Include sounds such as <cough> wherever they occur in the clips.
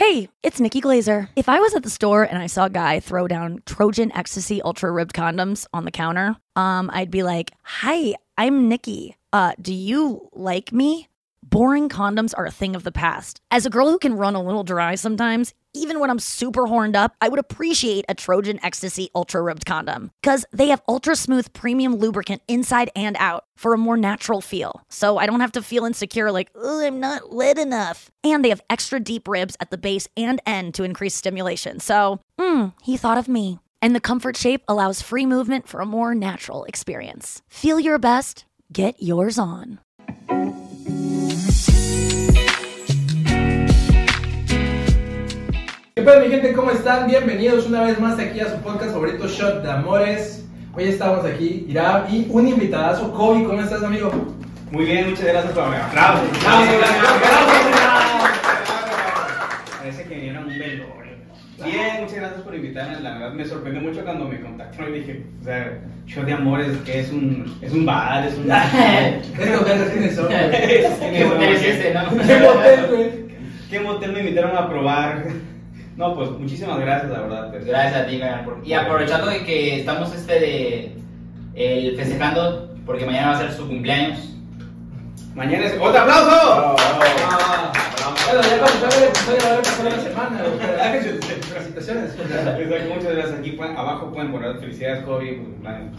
Hey, it's Nikki Glazer. If I was at the store and I saw a guy throw down Trojan Ecstasy Ultra Ribbed condoms on the counter, um, I'd be like, "Hi, I'm Nikki. Uh, do you like me?" Boring condoms are a thing of the past. As a girl who can run a little dry sometimes, even when I'm super horned up, I would appreciate a Trojan Ecstasy Ultra Ribbed condom because they have ultra smooth premium lubricant inside and out for a more natural feel. So I don't have to feel insecure like, oh, I'm not lit enough. And they have extra deep ribs at the base and end to increase stimulation. So, hmm, he thought of me. And the comfort shape allows free movement for a more natural experience. Feel your best, get yours on. ¿Qué tal mi gente? ¿Cómo están? Bienvenidos una vez más aquí a su podcast favorito Shot de Amores. Hoy estamos aquí, Irab y un invitadazo, Kobe. ¿Cómo estás, amigo? Muy bien, muchas gracias por aplausos. Parece que vinieron un velorio. Bien, muchas gracias por invitarme. La verdad me sorprendió mucho cuando me contactaron y dije, o sea, Shot de Amores, que es un, es un bar, es un. Estos gatos quiénes son, güey? <laughs> ¿Qué motel es este, no? ¿Qué motel, güey? ¿Qué motel me invitaron a probar? No, pues muchísimas gracias, la verdad. pues. Gracias a ti, Gabriel, por- Y aprovechando de que estamos este de el festejando, porque mañana va a ser su cumpleaños. Mañana es. ¡Otro aplauso! Bueno, ya cuando salga el episodio va a haber pasado la semana, Felicitaciones. Muchas gracias. Aquí abajo pueden poner felicidades, Kobe. por tu cumpleaños.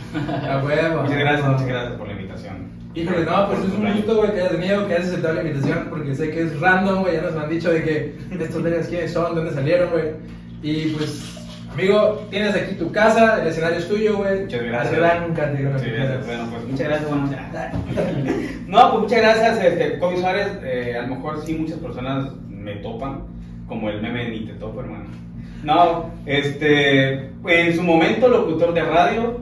A huevo. Muchas gracias, muchas gracias por la invitación. Híjole, no, pues es un gusto, güey, que hayas venido, que hayas aceptado la invitación, porque sé que es random, güey, ya nos han dicho de que estos vergas quiénes son, dónde salieron, güey. Y pues, amigo, tienes aquí tu casa, el escenario es tuyo, güey. Muchas gracias. Que bueno, pues muchas gracias. Bueno, <laughs> no, pues muchas gracias, este, Kobe Suárez. eh, a lo mejor sí muchas personas me topan, como el meme ni te topo, hermano. No, este, en su momento locutor de radio,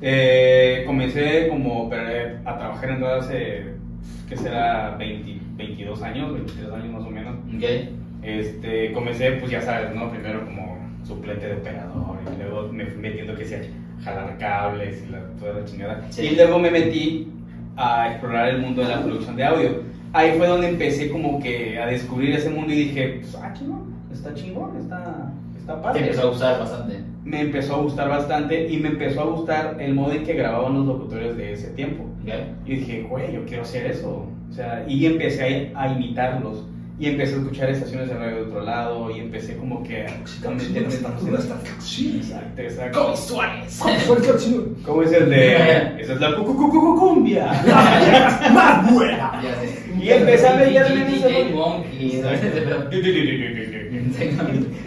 eh, comencé como a trabajar en radio hace, ¿qué será? 20, 22 años, 23 años más o menos. ¿Ok? Este, comencé, pues ya sabes, ¿no? Primero como suplente de operador y luego me fui metiendo que sea jalar cables y la, toda la chingada. Sí. Y luego me metí a explorar el mundo de la producción de audio. Ahí fue donde empecé como que a descubrir ese mundo y dije, pues, ah, chingón, está chingón, está, está Te padre. empezó a gustar bastante. Me empezó a gustar bastante y me empezó a gustar el modo en que grababan los locutores de ese tiempo. Y dije, güey, yo quiero hacer eso. O sea, y empecé a, a imitarlos. Y empecé a escuchar estaciones de radio de otro lado. Y empecé como que a meterme en Sí. Exacto, exacto. Kobe Suárez. ¿Cómo es el de.? <laughs> Esa es la cu- cu- cu- cu- cumbia. <laughs> más buena. Y empecé a meterme en.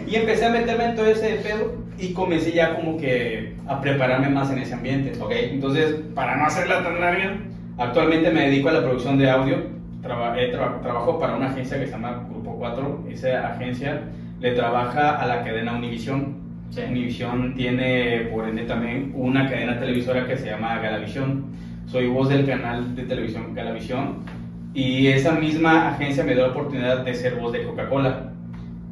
Y empecé a meterme en todo ese pedo y comencé ya como que a prepararme más en ese ambiente. Ok. Entonces, para no hacerla tan larga, actualmente me dedico a la producción de audio. Traba- eh, tra- trabajo para una agencia que se llama Grupo 4. Esa agencia le trabaja a la cadena Univision. Sí. Univision tiene, por ende, también una cadena televisora que se llama Galavisión. Soy voz del canal de televisión Galavisión. Y esa misma agencia me dio la oportunidad de ser voz de Coca-Cola.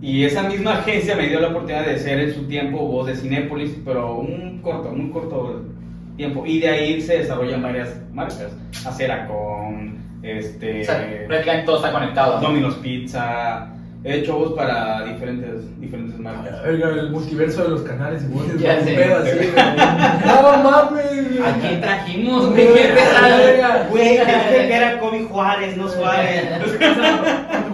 Y esa misma <laughs> agencia me dio la oportunidad de ser en su tiempo voz de Cinépolis, pero un corto, un corto tiempo. Y de ahí se desarrollan varias marcas. Aceracon, este, O sea, prácticamente todo está conectado. ¿no? Domino's Pizza. He hecho voz para diferentes, diferentes marcas. Oiga, el multiverso de los canales y voces. <laughs> Ya sé. pedo así. No mames. ¿A quién trajimos, Güey, güey? Dije que era Kobe Juárez, no <laughs> Suárez.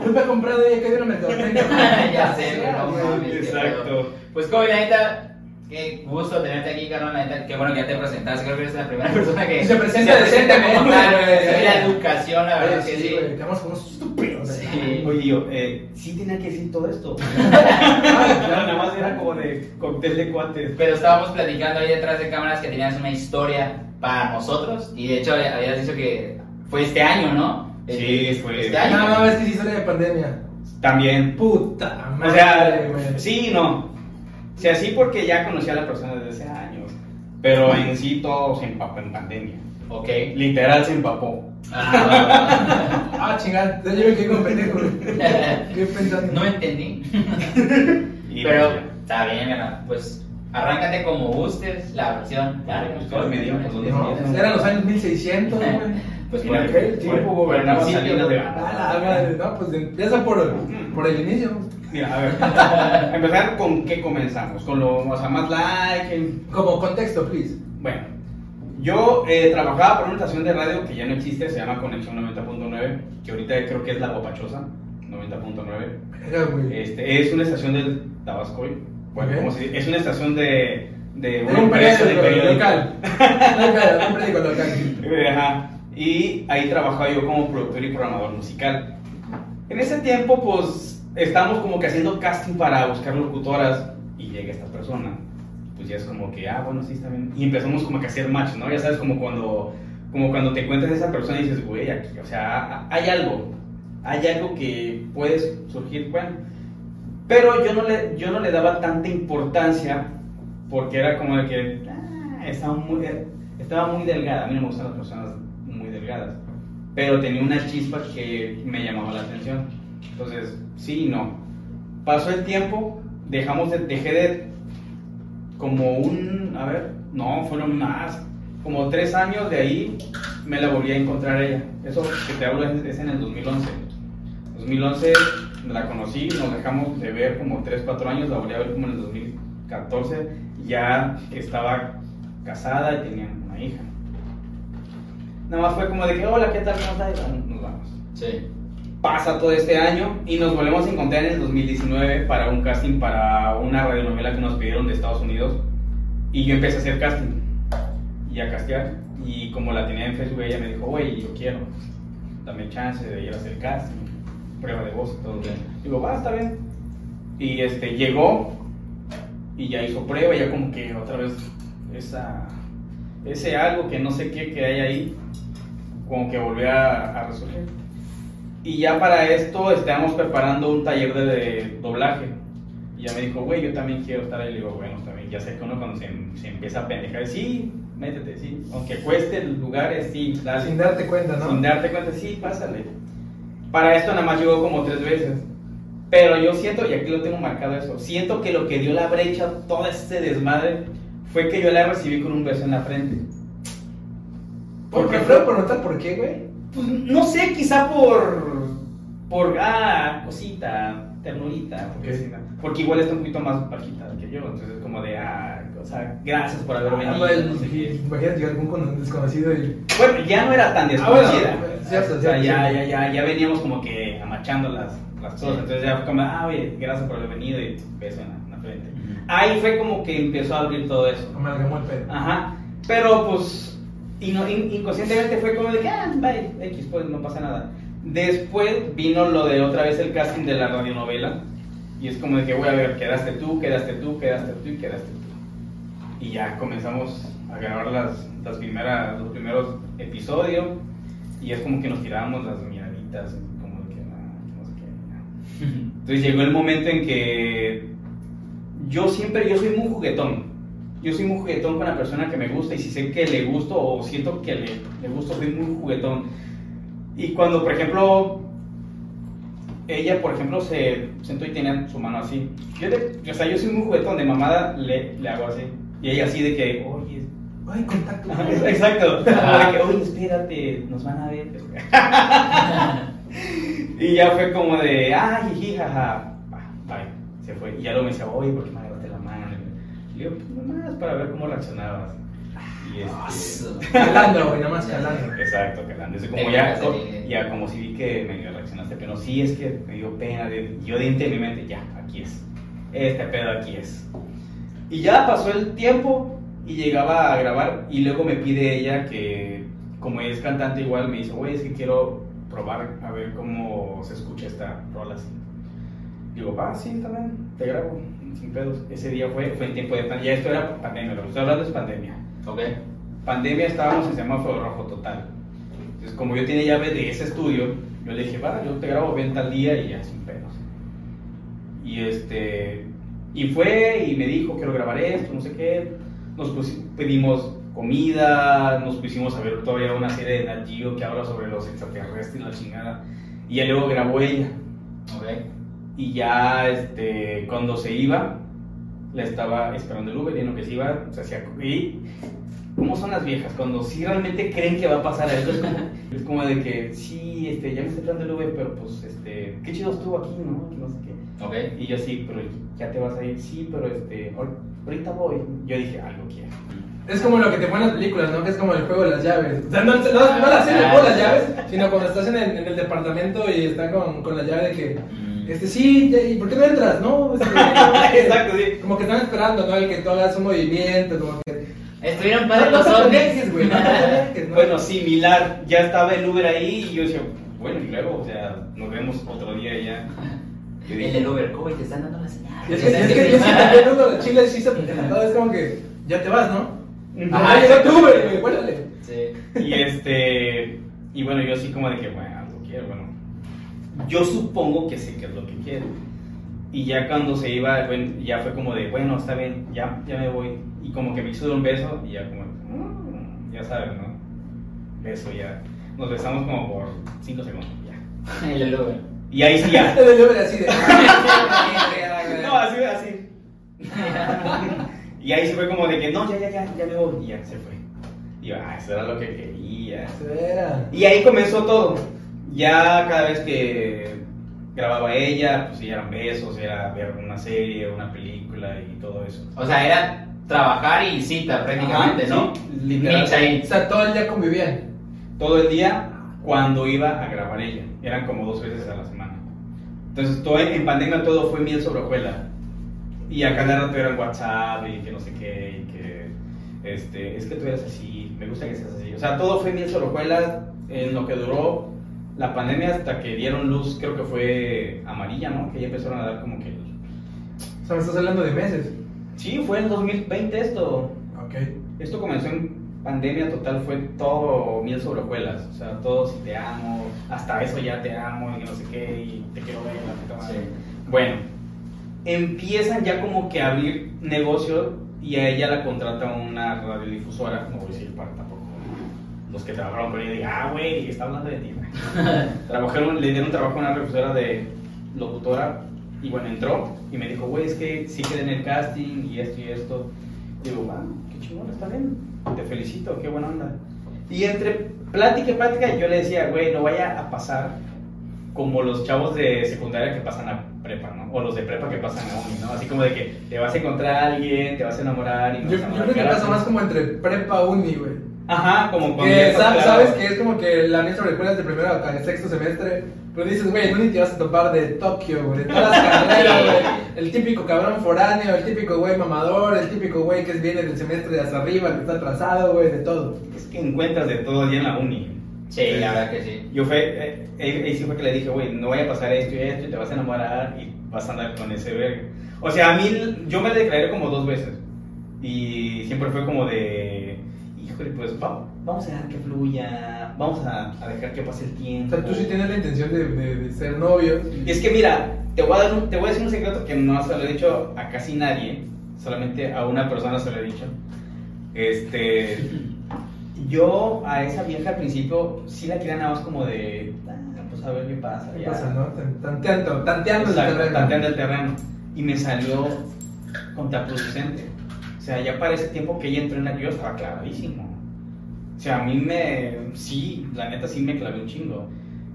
Culpa he comprado ella que hay una mercadotecnia. <laughs> Ya sé, no mames. Exacto. Pues, Kobe, la neta, qué gusto tenerte aquí, neta, qué bueno que ya te presentaste. Creo que eres la primera <laughs> persona que Se presenta decentemente, La educación, la verdad Oye, que sí, quedamos como unos estúpidos. Sí. Oye, yo, eh, sí tenía que decir todo esto. <laughs> <laughs> Nada más era como de cóctel de cuates. Pero estábamos platicando ahí detrás de cámaras que tenías una historia para nosotros. Y de hecho, habías dicho que fue este año, ¿no? Sí, fue- Este Ah, año. no, es que sí sale de pandemia. También. Puta O madre, sea, güey. sí y no. O sea, sí porque ya conocía a la persona desde hace años. Pero en sí todo se empapó en pandemia. Ok. Literal se empapó. Ah, <laughs> Ah, chingada, yo me quedé con pendejo. <laughs> güey. ¿Qué pensando? no entendí. <laughs> Y Pero pues, está bien. Pues arráncate como gustes la versión. Claro, Ustedes me digan por dónde No, empiezan. eran los años 1600, güey. Pues por aquel tiempo de Ah, no, pues empieza por, por el inicio. Mira, a ver, <laughs> empezar con qué comenzamos, con lo, o sea, más like, Como contexto, please. bueno, yo eh, trabajaba por una estación de radio que ya no existe, se llama Conexión 90.9, que ahorita creo que es La Guapachosa, 90.9. Era, güey. Este, es una estación del Tabasco, bueno, Ok. como dice, es una estación de, de una un de periódico periódico. local. <laughs> Local, un periódico local. Eh, Ajá. Y ahí trabajaba yo como productor y programador musical. En ese tiempo, pues, estábamos como que haciendo casting para buscar locutoras y llega esta persona. Pues ya es como que, ah, bueno, sí, está bien. Y empezamos como que a hacer match, ¿no? Ya sabes, como cuando, como cuando te encuentras a esa persona y dices, güey, aquí, o sea, hay algo. Hay algo que puedes surgir, bueno. Pero yo no le, yo no le daba tanta importancia porque era como de que ah, estaba, muy, estaba muy delgada. A mí no me gustan las personas muy delgadas. Pero tenía una chispa que me llamaba la atención. Entonces, sí y no. Pasó el tiempo, dejamos de, dejé de como un, a ver, no, fueron más, como tres años de ahí me la volví a encontrar ella. Eso que te hablo es, en el 2011. 2011 la conocí, nos dejamos de ver como 3, 4 años, la volví a ver como en el 2014, ya estaba casada y tenía una hija. Nada más fue como de que, hola, ¿qué tal? ¿Cómo estás? Bueno, nos vamos. Sí. Pasa todo este año y nos volvemos a encontrar en el 2019 para un casting para una radionovela que nos pidieron de Estados Unidos y yo empecé a hacer casting y a castear y como la tenía en Facebook ella me dijo, oye, yo quiero, dame chance de ir a hacer casting, prueba de voz y todo. Digo, va, está bien. Y este, llegó y ya hizo prueba, ya como que otra vez esa, ese algo que no sé qué que hay ahí, como que volvió a, a resurgir. Y ya para esto estábamos preparando un taller de, de doblaje. Y ya me dijo, güey, yo también quiero estar ahí. Le digo, bueno, también, ya sé que uno cuando se, se empieza a pendejar, sí, métete, sí. Aunque cueste el lugar, es sí, dale. Sin darte cuenta, ¿no? Sin darte cuenta, sí, pásale. Para esto nada más llegó como tres veces. Pero yo siento, y aquí lo tengo marcado eso, siento que lo que dio la brecha, todo este desmadre, fue que yo la recibí con un beso en la frente. ¿Por qué? ¿Puedo preguntar por qué, güey? Pues no sé, quizá por. por. ah, cosita, ternurita. Porque, sí, ¿no? porque igual está un poquito más bajita que yo, entonces es como de. ah, o sea, gracias por haber venido. Ah, pues, no sé qué. Imagínate algún con- desconocido y. Bueno, ya no era tan Ah, bueno, desconocida. cierto, o sea, cierto, ya, cierto. ya, ya, ya veníamos como que amachando las, las cosas. Entonces ya fue como, ah, oye, gracias por haber venido y beso en la, en la frente. Ahí fue como que empezó a abrir todo eso. Amalgamó el pedo. Ajá. Pero pues, ino- in- inconscientemente fue como de que, ah, bye, X, pues no pasa nada. Después vino lo de otra vez el casting de la radionovela. Y es como de que, voy a ver, quedaste tú, quedaste tú, quedaste tú y quedaste tú. Y ya comenzamos a grabar las, las primeras, los primeros episodios. Y es como que nos tirábamos las miraditas, como de que, ah, no sé qué. <laughs> Entonces llegó el momento en que yo siempre, yo soy muy juguetón. Yo soy muy juguetón con la persona que me gusta y si sé que le gusto o siento que le, le gusto, soy muy juguetón. Y cuando, por ejemplo, ella, por ejemplo, se sentó y tenía su mano así. Yo, de- o sea, yo soy muy juguetón, de mamada le, le hago así. Y ella así de que, oye, Ay, contacto. <laughs> Exacto. De que, oye, espérate, nos van a ver. <laughs> y ya fue como de, ay, jiji, jaja. Va, Bye. Se fue. Y ya luego me decía, oye, ¿por qué me agarraste la mano? Y le digo, pues nomás para ver cómo reaccionabas. Y este. <laughs> Calando, güey, nada más calando. Exacto, calando. Eso como ya, co- bien. ya como si vi que medio reaccionaste, pero sí es que me dio pena. de- yo dentro de mi mente, ya, aquí es. Este pedo aquí es. Y ya pasó el tiempo y llegaba a grabar y luego me pide ella que, como ella es cantante igual, me dice, güey, es que quiero probar a ver cómo se escucha esta rola así. Digo, va, sí, también, te grabo, sin pedos. Ese día fue, fue en tiempo de pandemia, ya esto era pandemia, lo que estoy hablando es pandemia Ok. pandemia estábamos en semáforo rojo total. Entonces, como yo tenía llave de ese estudio, yo le dije, va, yo te grabo bien tal día y ya, sin pedos. Y este, y fue y me dijo, quiero grabar esto, no sé qué. Nos pedimos comida, nos pusimos a ver todavía una serie de Nat Geo que habla sobre los extraterrestres y la chingada. Y ya luego grabó ella. Ok. Y ya este, cuando se iba, la estaba esperando el Uber y en lo que se iba, se hacía. Y, ¿Cómo son las viejas? Cuando sí realmente creen que va a pasar algo, es como, <laughs> Es como de que, sí, este, ya me estoy dando el Uber, pero pues, este, qué chido estuvo aquí, ¿no? Que no sé qué. Ok. Y yo sí, pero ya te vas a ir, sí, pero este, ahor- ahorita voy. Yo dije, algo quiero. Es como lo que te ponen en las películas, ¿no? Que es como el juego de las llaves. O sea, no, no, no la serie, el juego de las llaves, sino cuando estás en el, en el departamento y están con, con la llave de que. Este, sí, ¿y por qué no entras? No, <laughs> este, Exacto, sí. Como que están esperando, ¿no? El que tú hagas un movimiento, como que... Estuvieron padres no los conectes, güey. Bueno, similar, ya estaba el Uber ahí y yo decía, bueno, y luego, o sea, nos vemos otro día y ya. Yo El dije, del Uber, ¿cómo te están dando la señal? Y es que, es que yo sí también uno de Chile sí se todo es como que, ya te vas, ¿no? Ajá, llegó tu Uber, güey, vuélale. Sí. Y este, y bueno, yo así como de que, bueno, algo quiero, bueno. Yo supongo que sé qué es lo que quiero. Y ya cuando se iba, bueno, ya fue como de, bueno, está bien, ya, ya me voy. Y como que me hizo un beso y ya como, mm, ya sabes, ¿no? Beso ya. Nos besamos como por 5 segundos, ya. <laughs> El Uber. Y ahí sí ya. <laughs> El Uber así de... <laughs> No, así, así. y ahí sí fue como de que, no, ya, ya, ya, ya me voy. Y ya se fue. Y yo, ah, eso era lo que quería. Espera. Y ahí comenzó todo. Ya cada vez que grababa ella, pues ya eran besos, era ver una serie, una película y todo eso. O sea, era trabajar y cita prácticamente, Ajá, ¿no? sí, ahí. O sea, todo el día convivían. Todo el día cuando iba a grabar ella. Eran como dos veces a la semana. Entonces, todo en, pandemia todo fue miel sobre hojuela. Y a cada rato era en WhatsApp y que no sé qué, y que este, es que tú eres así, me gusta que seas así. O sea, todo fue miel sobre hojuelas en lo que duró la pandemia hasta que dieron luz, creo que fue amarilla, ¿no? Que ya empezaron a dar como que. O sea, estás hablando de meses. Sí, fue en 2020 esto. Ok. Esto comenzó en pandemia total, fue todo miel sobre hojuelas. O sea, todo si te amo, hasta eso ya te amo y no sé qué, y te quiero ver, la puta madre. Sí. Bueno, empiezan ya como que a abrir negocio y a ella la contrata una radiodifusora, no voy a decir para tampoco. Los que trabajaron con ella digan, ah, güey, está hablando de ti. <laughs> güey". Trabajaron, le dieron trabajo a una radiodifusora de locutora y bueno, entró y me dijo, güey, es que sí quedé en el casting y esto y esto. Y digo, va, qué chingón, está bien, te felicito, qué buena onda. Y entre plática y plática yo le decía, güey, no vaya a pasar como los chavos de secundaria que pasan a prepa, ¿no? O los de prepa que pasan a uni, ¿no? Así como de que te vas a encontrar a alguien, te vas a enamorar y no Yo, vas a yo creo que pasa más como entre prepa uni, güey. Ajá, como cuando Que sa- claro. sabes que es como que la miel sobre escuelas de primero a sexto semestre. Pero dices, güey, en uni te vas a topar de Tokio, güey, de todas las <laughs> carreras, güey. El típico cabrón foráneo, el típico güey mamador, el típico güey que viene del semestre de hasta arriba, que está atrasado, güey, de todo. Es que encuentras de todo ya en la uni. Sí, la verdad que sí. Yo fue, eh, eh, ahí sí fue que le dije, güey, no vaya a pasar esto y esto y te vas a enamorar y vas a andar con ese verga. O sea, a mí, yo me declaré como dos veces. Y siempre fue como de, híjole, pues va- vamos a dejar que fluya, vamos a, a dejar que pase el O tiempo. sea, tú sí tienes la intención de, de- de ser novios. Y es que mira, te voy, a dar un- te voy a decir un secreto que no se lo he dicho a casi nadie, solamente a una persona se lo he dicho. Este, yo a esa vieja al principio sí la quería nada más como de, "Ah, pues a ver qué pasa. ¿Qué ya". pasa, no? Tan- Tanteando, tanteando el terreno. tanteando el terreno. Y me salió contraproducente. O sea, ya para ese tiempo que ella entró en la yo estaba clavadísimo. O sea, a mí me. Sí, la neta sí me clavé un chingo.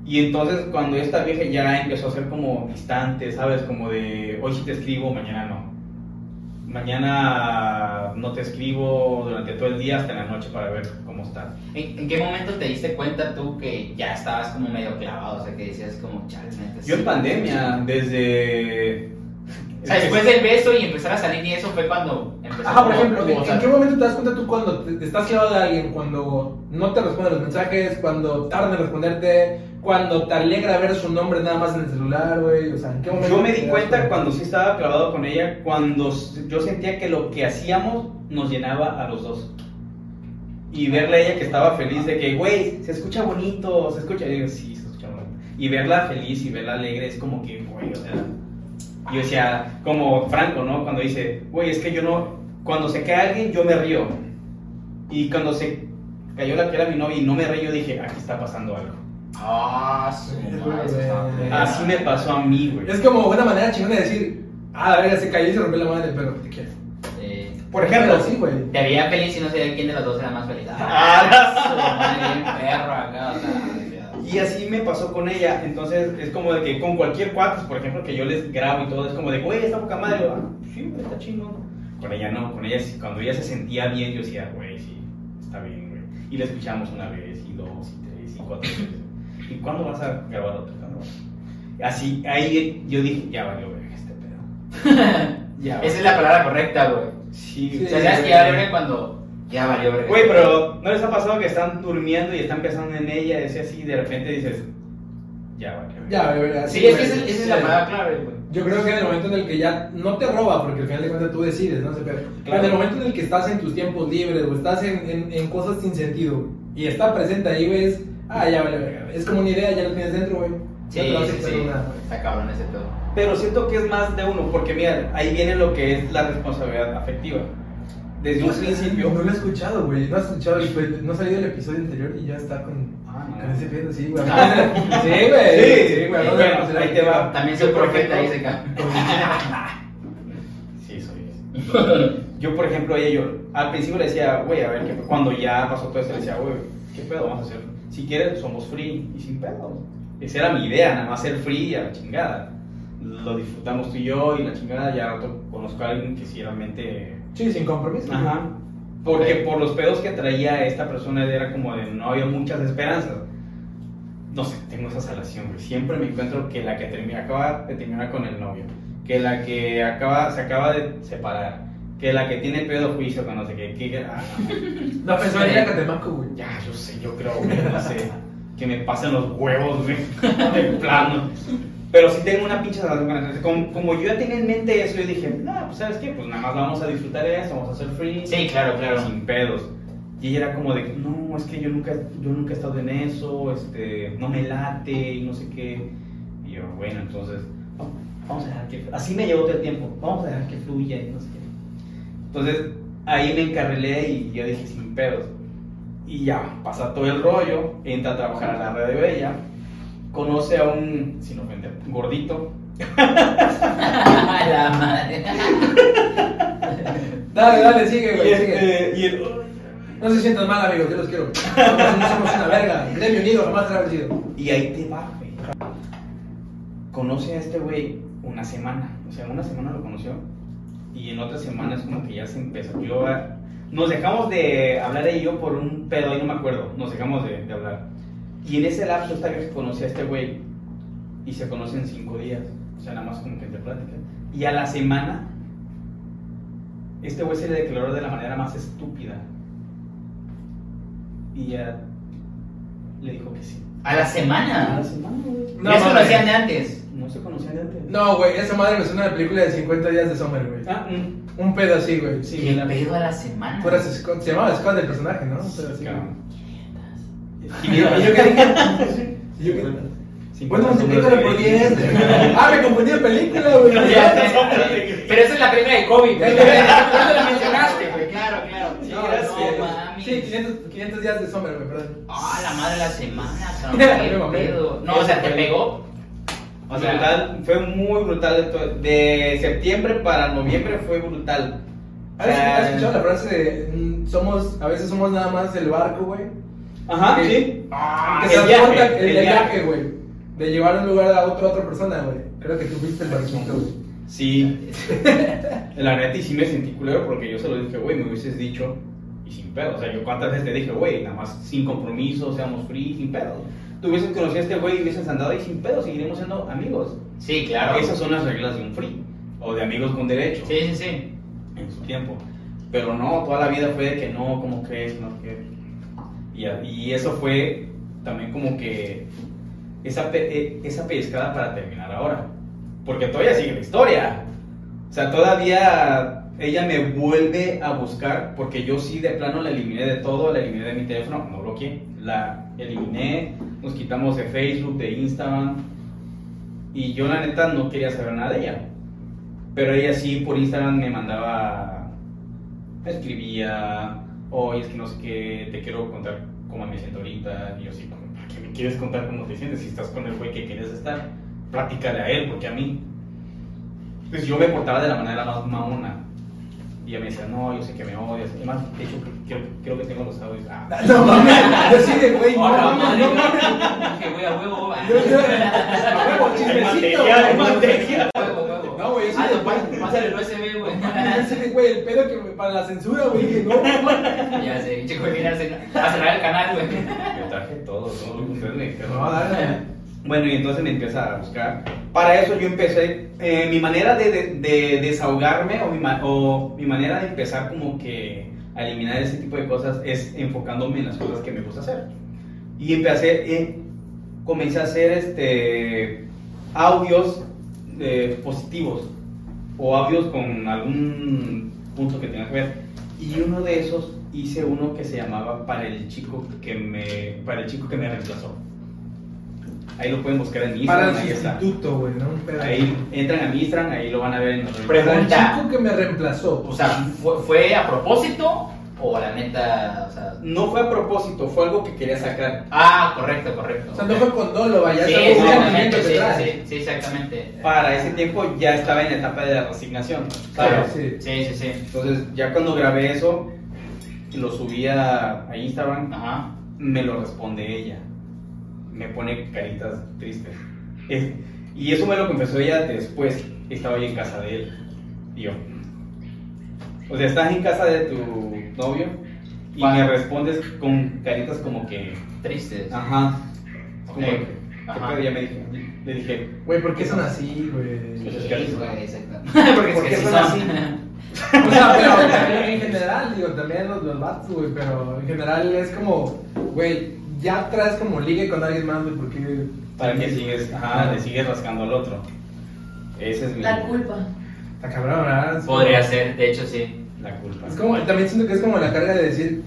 Y entonces, cuando esta vieja ya empezó a ser como distante, ¿sabes? Como de hoy sí te escribo, mañana no. Mañana no te escribo durante todo el día hasta la noche para ver cómo estás. ¿En, en qué momento te diste cuenta tú que ya estabas como medio clavado? O sea, que decías como, chale, neta, sí". Yo en pandemia, desde. O sea, después del beso y empezar a salir y eso fue cuando empezó Ajá, por como- ejemplo, ¿en, o sea, en qué momento te das cuenta tú cuando te, te estás clavado de alguien? Cuando no te responde los mensajes, cuando tarda en responderte, cuando te alegra ver su nombre nada más en el celular, güey. O sea, ¿en qué momento? Yo me di cuenta cuando sí estaba clavado con ella, cuando yo sentía que lo que hacíamos nos llenaba a los dos. Y verla a ella que estaba feliz de que, güey, se escucha bonito, se escucha. Y digo, sí, se escucha bonito. Y verla feliz y verla alegre es como que, güey, o sea. Yo decía, como Franco, ¿no? Cuando dice, güey, es que yo no. Cuando se cae alguien, yo me río. Y cuando se cayó la que era mi novia y no me río, dije, aquí está pasando algo. Ah, su madre, Así me pasó a mí, güey. Es como una manera chingona de decir, ah, la verga, se cayó y se rompió la madre del perro, te quiero. Eh, Por ejemplo, sí, güey. te haría feliz y no sabía quién de los dos era más feliz. Ah, <laughs> su madre, bien perro acá, o sea. Y así me pasó con ella. Entonces es como de que con cualquier cuates, por ejemplo, que yo les grabo y todo, es como de, güey, está poca madre. Ah, sí, está chingón. Con ella no, con ella sí, cuando ella se sentía bien, yo decía, güey, sí, está bien, güey. Y la escuchamos una vez, y dos, y tres, y cuatro veces. ¿Y cuándo vas a grabar vas? Así, ahí yo dije, ya valió, güey, este pedo. <laughs> Ya Esa es la palabra correcta, güey. Sí, O sea, sabes que ya cuando ya valió verga. Güey, pero ¿no les ha pasado que están durmiendo y están pensando en ella? Y así, de repente dices, ya valió. verga"? Ya, de verdad. Sí, es que esa, esa es Sí. la palabra clave, güey. Yo creo que en el momento en el que ya no te roba, porque al final de cuentas tú decides, ¿no? Pero Claro. en el momento en el que estás en tus tiempos libres o estás en, en, en cosas sin sentido y está presente ahí, güey, es, ah, ya vale, verga. Es como una idea, ya lo tienes dentro, güey. Sí, sí, sí. Está cabrón ese pedo. Pero siento que es más de uno, porque mira, ahí viene lo que es la responsabilidad afectiva. Desde un principio. No lo he escuchado, güey. No has escuchado, el- no ha salido el episodio anterior y ya está con, Ah, no. con ese pedo, sí, güey. <laughs> Sí, güey. Sí, güey. de Bueno, ahí te va. También soy profeta, dice acá. <laughs> Sí, soy. <laughs> Yo, por ejemplo, ella, yo al principio le decía, güey, a ver, ¿qué, cuando ya pasó todo esto, le decía, güey, ¿qué pedo vamos a hacer? Si quieres, somos free y sin pedo. Esa era mi idea, nada más ser free y a la chingada. Lo disfrutamos tú y yo y la chingada, ya rato conozco a alguien que sí realmente... Sí, sin compromiso. Ajá. Porque por los pedos que traía esta persona era como de no había muchas esperanzas. No sé, tengo esa salación, güey. Siempre me encuentro que la que termina, acaba de terminar con el novio, que la que acaba, se acaba de separar, que la que tiene pedo juicio con no sé qué, que, ah, No pensó en ir a Catemaco, güey. ya, yo sé, yo creo, güey, no sé, que me pasen los huevos, güey, de plano. Pero sí tengo una pinche. Como, como yo ya tenía en mente eso, yo dije, no, pues sabes qué, pues nada más vamos a disfrutar eso, vamos a hacer free. Sí, claro, claro. Sin pedos. Y ella era como de, no, es que yo nunca, yo nunca he estado en eso, este, no me late y no sé qué. Y yo, bueno, entonces, vamos a dejar que, así me llevó todo el tiempo, vamos a dejar que fluya y no sé qué. Entonces, ahí me encarrilé y yo dije, sin pedos. Y ya, pasa todo el rollo, entra a trabajar a la red de Bella, conoce a un, sin ofender, gordito. <laughs> la madre. <laughs> Dale, dale, sigue, Y, güey, sigue. este, y el, No se sientan mal, amigos, yo los quiero. No, somos una verga. Gremio unido, jamás será vencido. Y ahí te va, güey. Conoce a este güey una semana. O sea, una semana lo conoció. Y en otra semana es como que ya se empezó. Yo, ah, nos dejamos de hablar ella y yo por un pedo, ahí no me acuerdo. Nos dejamos de, de hablar. Y en ese lapso esta vez conocí a este güey. Y se conocen cinco días. O sea, nada más como que entre plática. Y a la semana, este güey se le declaró de la manera más estúpida. Y ella le dijo que sí. A la A semana. la semana, güey. No, ya se conocían de antes. No se conocían de antes. No, güey, esa madre me suena a la película de 50 días de Summer, güey. Ah, mm. Un pedo así, güey. Sí, ¿Qué la- pedo a la semana? Fuera Scott, se llamaba Scott el personaje, ¿no? Un pedo así. Cabrón. Y yo, <laughs> yo qué dije. Y yo qué Bueno, multiplícalo por 10. <laughs> Ah, me confundí de película, güey. Pero esa es la primera de COVID. güey. ¿Cuándo la mencionaste, güey? Claro, claro. Sí, No, gracias. No mames. Sí, 500, 500 días de Summer, güey, perdón. Ah, la madre de la semana, <laughs> cabrón. No, o sea, te pegó. O sea, brutal, fue muy brutal. de septiembre para noviembre fue brutal. ¿Has escuchado la frase de mm, somos, a veces somos nada más el barco, güey? Ajá, Que- sí. Ah, que se el el, viaje. güey. De llevar un lugar a otro, a otra persona, güey. Creo que tú fuiste el barquito, güey. Sí. <laughs> La neta, y sí me sentí culero porque yo se lo dije, güey, me hubieses dicho y sin pedo. O sea, yo cuántas veces te dije, güey, nada más sin compromiso, seamos free, sin pedo. Tú hubieses conocido a este güey y hubieses andado ahí sin pedo, seguiremos siendo amigos. Sí, claro. Esas son las reglas de un free o de amigos con derecho Sí, sí, sí. en su tiempo. Pero no, toda la vida fue de que no, ¿cómo crees? No, que... y, y eso fue también como que esa, eh, esa pellizcada para terminar ahora. Porque todavía sigue la historia. O sea, todavía ella me vuelve a buscar porque yo sí de plano la eliminé de todo, la eliminé de mi teléfono, no bloqueé, la eliminé, nos quitamos de Facebook, de Instagram y yo la neta no quería saber nada de ella. Pero ella sí por Instagram me mandaba, escribía, oye, es que no sé qué, te quiero contar cómo me siento ahorita. Y yo sí, ¿para qué me quieres contar cómo te sientes? Si estás con el güey que quieres estar, platícale a él, porque a mí. Pues yo me portaba de la manera más mamona. Y ella me decía, no, yo sé que me odias. Y más, de hecho, creo, creo que tengo los audios. Ah. <laughs> No mames, yo sí de güey, no no, mames, no mames. Dije, güey, a huevo, a huevo, chismecito, material, güey. material. Huevo, huevo. No, güey, sí Ah, de no, pásale- el USB, güey. Ese de, güey, el pedo que para la censura, güey, no, no, Ya sé, chico, viene a cerrar a cerrar el canal, güey. <laughs> Traje todo, todo lo que ustedes me dijeron. no, dale. Bueno, y entonces me empieza a buscar. Para eso yo empecé, eh, mi manera de, de- de desahogarme o mi, o mi manera de empezar como que a eliminar ese tipo de cosas es enfocándome en las cosas que me gusta hacer. Y empecé, eh, comencé a hacer este, audios eh, positivos o audios con algún punto que tenga que ver. Y uno de esos hice uno que se llamaba para el chico que me, para el chico que me reemplazó. Ahí lo pueden buscar en mi Para Instagram, el ahí sustituto, güey, ¿no? Un pedo. Ahí entran a Instagram, ahí lo van a ver en los Para el Pregunta. chico que me reemplazó. O sea, ¿fue, fue a propósito o la neta, o sea... No fue a propósito, fue algo que quería sacar. Ah, correcto, correcto. O sea, no fue con dolo, vaya, Sí, exactamente, sí, sí, sí, exactamente. Para ese tiempo ya estaba en la etapa de la resignación, ¿sabes? Claro, sí. Sí, sí, sí. Entonces, ya cuando grabé eso, lo subí a, a Instagram, Ajá. me lo responde ella. Me pone caritas tristes. Es- y eso me lo confesó ella después. Estaba yo en casa de él. Y yo. O sea, estás en casa de tu novio y me respondes con caritas como que. Tristes. Ajá. Como que, ¿qué Ajá. pedo? Ya me dije. Le dije. Güey, ¿por qué son así, güey? Pues es Sí, que- güey, exacto. <laughs> ¿Por Porque qué es que sí son son. <laughs> O sea, pero <laughs> también en general, digo, también los, los vatos, güey, pero en general es como, güey, ya traes como ligue con alguien más, güey, porque... ¿Para qué sigues? Ajá, le sigues rascando al otro. Ese es mi. La culpa. Está cabrón, ¿verdad? Podría ser, de hecho sí. La culpa. Es como, también siento que es como la carga de decir,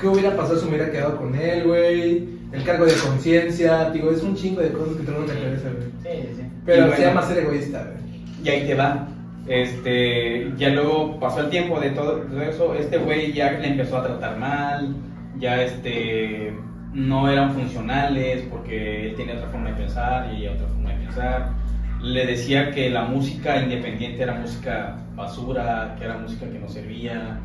¿qué hubiera pasado si me hubiera quedado con él, güey? El cargo de conciencia, digo, es un chingo de cosas que tengo en la cabeza, güey. Sí, sí, sí. Pero bueno. se llama ser egoísta, güey. Y ahí te va. Este, ya luego pasó el tiempo de todo, todo eso, este güey ya le empezó a tratar mal, ya este, no eran funcionales porque él tenía otra forma de pensar y ella otra forma de pensar. Le decía que la música independiente era música basura, que era música que no servía.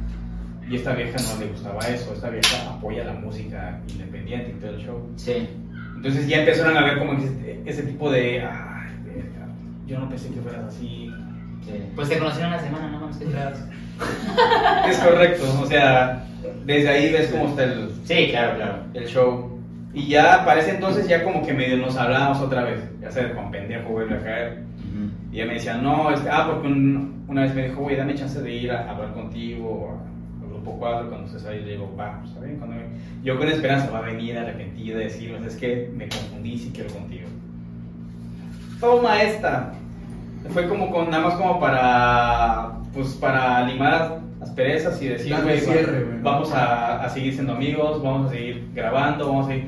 Y esta vieja no le gustaba eso, esta vieja apoya la música independiente y todo el show. Sí. Entonces ya empezaron a ver como ese, ese tipo de, ay, verga, yo no pensé que fueras así. sí. Pues te conocieron una semana, no. <laughs> Es correcto, o sea, desde ahí ves cómo está el, Sí, claro, claro. el show. Y ya para ese entonces ya como que medio nos hablábamos otra vez, ya sabes, con pendejo vuelve a caer. Y ella me decía, no, es que- ah, porque un- una vez me dijo, güey, dame chance de ir a hablar contigo, al grupo 4, cuando se sale, y le digo, va, pues, está bien, cuando me- Yo con esperanza va a venir arrepentida, decirme, es que me confundí si quiero contigo. Toma esta. Fue como con, nada más como para, pues para animar las perezas y decir, güey, cierre, güey. vamos a, a seguir siendo amigos, vamos a seguir grabando, vamos a seguir...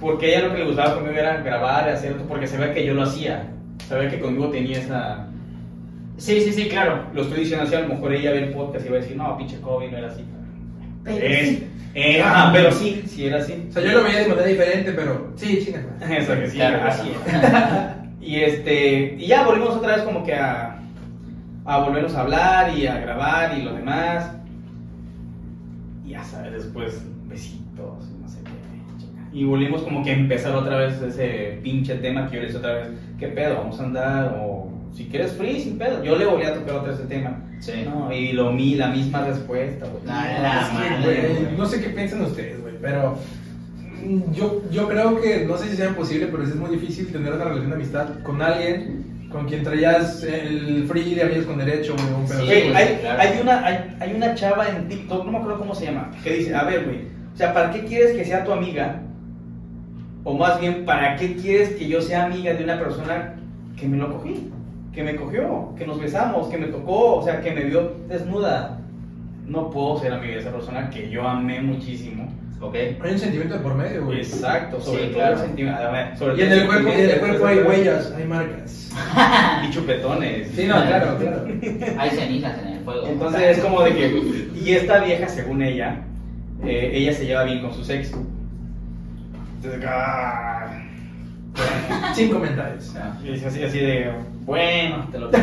Porque ella lo que le gustaba conmigo era grabar, hacer esto, porque se ve que yo lo hacía. Se ve que conmigo tenía esa... Sí, sí, sí, claro. Lo estoy diciendo así, a lo mejor ella ve el podcast y va a decir, no, pinche Kobe, no era así. Pero Es- sí. eh, ajá, pero sí, sí era así. O sea, yo lo veía de manera diferente, pero sí, chingas. <laughs> Eso que sí, Claro, claro. así <laughs> era. Y este, y ya volvimos otra vez como que a, a volvernos a hablar y a grabar y lo demás. Y ya sabes, después besitos y no sé qué. Y volvimos como que a empezar otra vez ese pinche tema que yo le hice otra vez. ¿Qué pedo? ¿Vamos a andar? O si quieres free, sin pedo. Yo le volví a tocar otra vez ese tema. Sí. No, y lo mi, la misma respuesta, güey. La que, madre, güey, no sé qué piensan ustedes, güey, pero mm, yo, yo creo que, no sé si sea posible, pero es muy difícil tener una relación de amistad con alguien con quien traías el free de amigos con derecho, güey, un Sí, güey. hay, claro. hay una, hay, hay una chava en TikTok, no me acuerdo cómo se llama, que dice, a ver, güey, o sea, ¿para qué quieres que sea tu amiga? O más bien, ¿para qué quieres que yo sea amiga de una persona que me lo cogí? Que me cogió, que nos besamos, que me tocó, o sea, que me vio desnuda. No puedo ser amiga de esa persona que yo amé muchísimo. Ok. Hay un sentimiento de por medio, güey. Exacto, sobre Sí, todo claro. el sentimiento. a ver, sobre Y en el cuerpo, y en el sentimiento, cuerpo hay huellas, hay marcas. <laughs> Y chupetones. Sí, no, claro, claro. <laughs> Hay cenizas en el fuego. Entonces es como de que. Y esta vieja, según ella, eh, ella se lleva bien con su sexo. Entonces, ah, Sin comentarios. y es así, así de. Bueno, te lo <laughs> creo.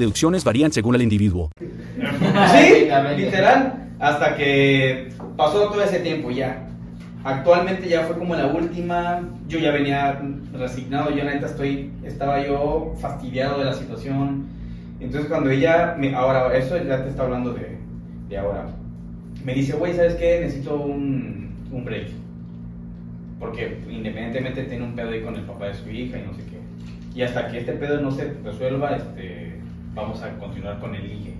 deducciones varían según el individuo. Sí, literal. Hasta que pasó todo ese tiempo ya. Actualmente ya fue como la última. Yo ya venía resignado. Yo, neta, estoy, estaba yo fastidiado de la situación. Entonces, cuando ella. Me, ahora, eso ya te está hablando de, de ahora. Me dice, güey, ¿sabes qué? Necesito un, un break. Porque independientemente tiene un pedo ahí con el papá de su hija y no sé qué. Y hasta que este pedo no se resuelva, este, vamos a continuar con el ligue.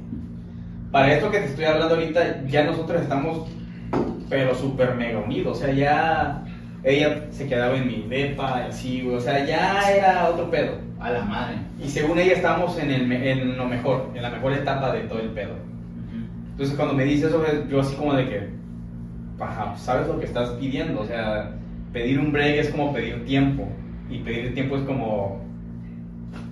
Para esto que te estoy hablando ahorita, ya nosotros estamos, pero súper mega unidos. O sea, ya ella se quedaba en mi depa así. O sea, ya era otro pedo. A la madre. Y según ella estamos en, el, en lo mejor, en la mejor etapa de todo el pedo. Entonces cuando me dice eso, yo así como de que, ajá, ¿sabes lo que estás pidiendo? O sea, pedir un break es como pedir tiempo. Y pedir tiempo es como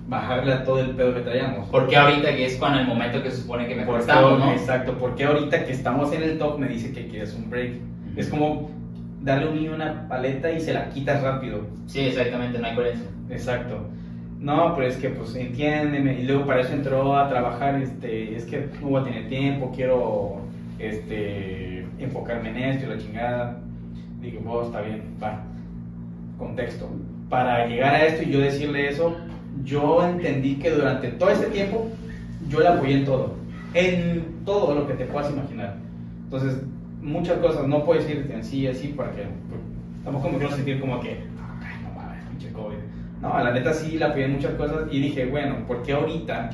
bajarle a todo el pedo que traíamos. ¿Por qué ahorita que es cuando el momento que se supone que mejor estamos, no? Exacto, porque ahorita que estamos en el top me dice que quieres un break. Es como darle a un niño una paleta y se la quitas rápido. Sí, exactamente, no hay coherencia. Exacto. No, pero es que pues entiéndeme. Y luego para eso entró a trabajar, este, es que no voy a tener tiempo, quiero este, enfocarme en esto y la chingada. Digo, bueno, está bien, va. Contexto. Para llegar a esto y yo decirle eso, yo entendí que durante todo este tiempo yo la apoyé en todo. En todo lo que te puedas imaginar. Entonces, muchas cosas, no puedo decirte así, así, para que pues, tampoco me quiero sentir como que, ay, no mames, pinche COVID. No, la neta sí la apoyé en muchas cosas y dije, bueno, ¿por qué ahorita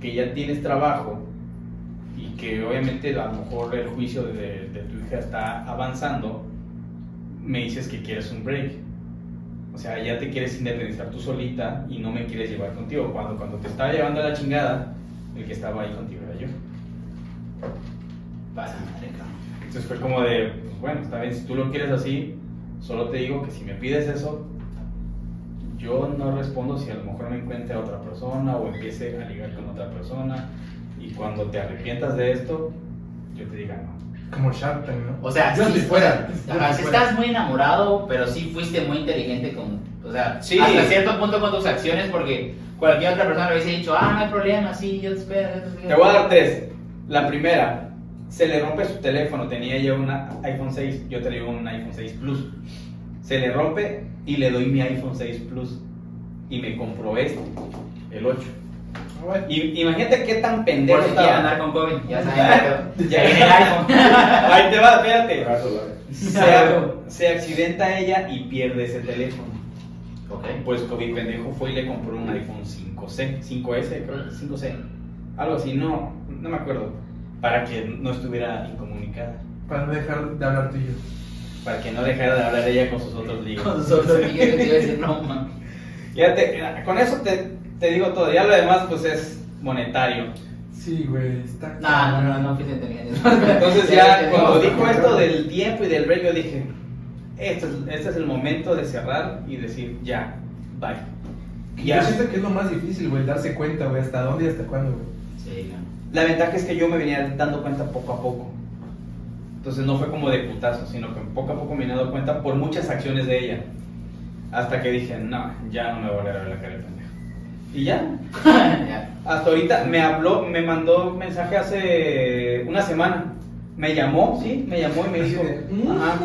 que ya tienes trabajo y que obviamente a lo mejor el juicio de, de tu hija está avanzando, me dices que quieres un break? O sea, ya te quieres independizar tú solita y no me quieres llevar contigo. Cuando, cuando te estaba llevando a la chingada, el que estaba ahí contigo era yo. Cabrón. Entonces fue como de, pues bueno, está bien, si tú lo quieres así, solo te digo que si me pides eso, yo no respondo si a lo mejor me encuentre a otra persona o empiece a ligar con otra persona. Y cuando te arrepientas de esto, yo te diga no. Como Shark ¿no? O sea, yo si fuera. yo Ajá, si fuera. estás muy enamorado, pero sí fuiste muy inteligente con, o sea, Sí. hasta cierto punto con tus acciones, porque cualquier otra persona le hubiese dicho, ah, no hay problema, sí, yo te espero. yo te espero". Te voy a dar tres. La primera, se le rompe su teléfono. Tenía ella un iPhone 6, yo tenía un iPhone 6 Plus. Se le rompe y le doy mi iPhone 6 Plus. Y me compró este, el 8. Y, imagínate qué tan pendejo Por si quiere estaba. andar con COVID, ya <laughs> saben, Ya viene el iPhone. <laughs> Ahí te va, espérate. Brazo, Se, se accidenta ella y pierde ese teléfono. ok. Pues COVID pendejo fue y le compró un iPhone 5C, 5S, creo, 5C. Algo así, no, no me acuerdo. Para que no estuviera incomunicada. Para no dejar de hablar tú y yo. Para que no dejara de hablar ella con sus otros ligos. Con sus otros decir, <laughs> no, man. Ya te- con eso te, te digo todo. Ya lo demás, pues es monetario. Sí, güey, está. No, no, no, no fuiste inteligente. <laughs> <laughs> Entonces, ya cuando no, dijo no, esto no. del tiempo y del break, yo dije: este es, este es el momento de cerrar y decir, ya, bye. Yo siento que es lo más difícil, güey, darse cuenta, güey, hasta dónde y hasta cuándo, güey. Sí, no. La ventaja es que yo me venía dando cuenta poco a poco. Entonces no fue como de putazo, sino que poco a poco me venía dando cuenta por muchas acciones de ella. Hasta que dije, no, ya no me voy a volver a ver la pendejo. Y ya, <laughs> hasta ahorita me habló, me mandó un mensaje hace una semana. Me llamó, sí, me llamó y me dijo, de, ajá,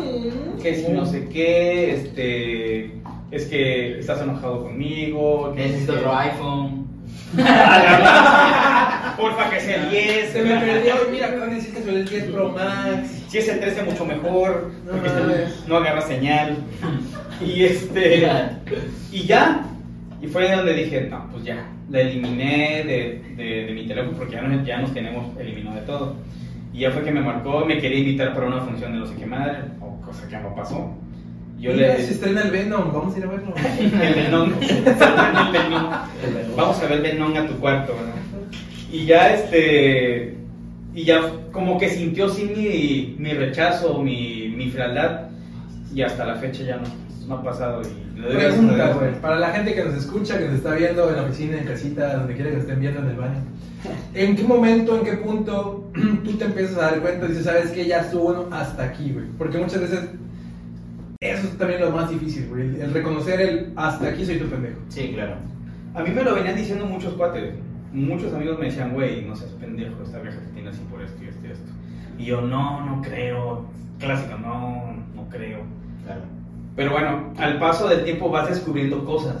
que si no sé qué, este, es que estás enojado conmigo. que Necesito otro iPhone. <laughs> Porfa que sea 10. Se me perdió, mira, decir que soy el 10 Pro Max. Si es el 13 mucho mejor, No porque mames. no agarra señal. <laughs> Y este. Y ya. Y fue donde dije, no, pues ya. La eliminé de, de, de mi teléfono porque ya, no- ya nos tenemos eliminado de todo. Y ya fue que me marcó, me quería invitar para una función de no sé qué madre, o cosa que no pasó. Yo Mira, le. se estrena el Venom, vamos a ir a verlo. <laughs> El Venom. El <laughs> Venom. Vamos a ver Venom a tu cuarto, ¿verdad? Y ya este. Y ya como que sintió sí mi, mi rechazo, mi, mi frialdad. Y hasta la fecha ya no, no ha pasado. Y le doy Pregunta, güey, para la gente que nos escucha, que nos está viendo en la oficina, en casita, donde quiera que estén viendo en el baño. ¿En qué momento, en qué punto <clears throat> tú te empiezas a dar cuenta y dices, sabes que ya estuvo bueno hasta aquí, güey? Porque muchas veces eso es también lo más difícil, güey. El reconocer el hasta aquí soy tu pendejo. Sí, claro. A mí me lo venían diciendo muchos cuates. Muchos amigos me decían, güey, no seas pendejo, esta vieja te tiene así por esto y esto y esto. Y yo, no, no creo. Clásico, no, no creo. Claro. Pero bueno, al paso del tiempo vas descubriendo cosas.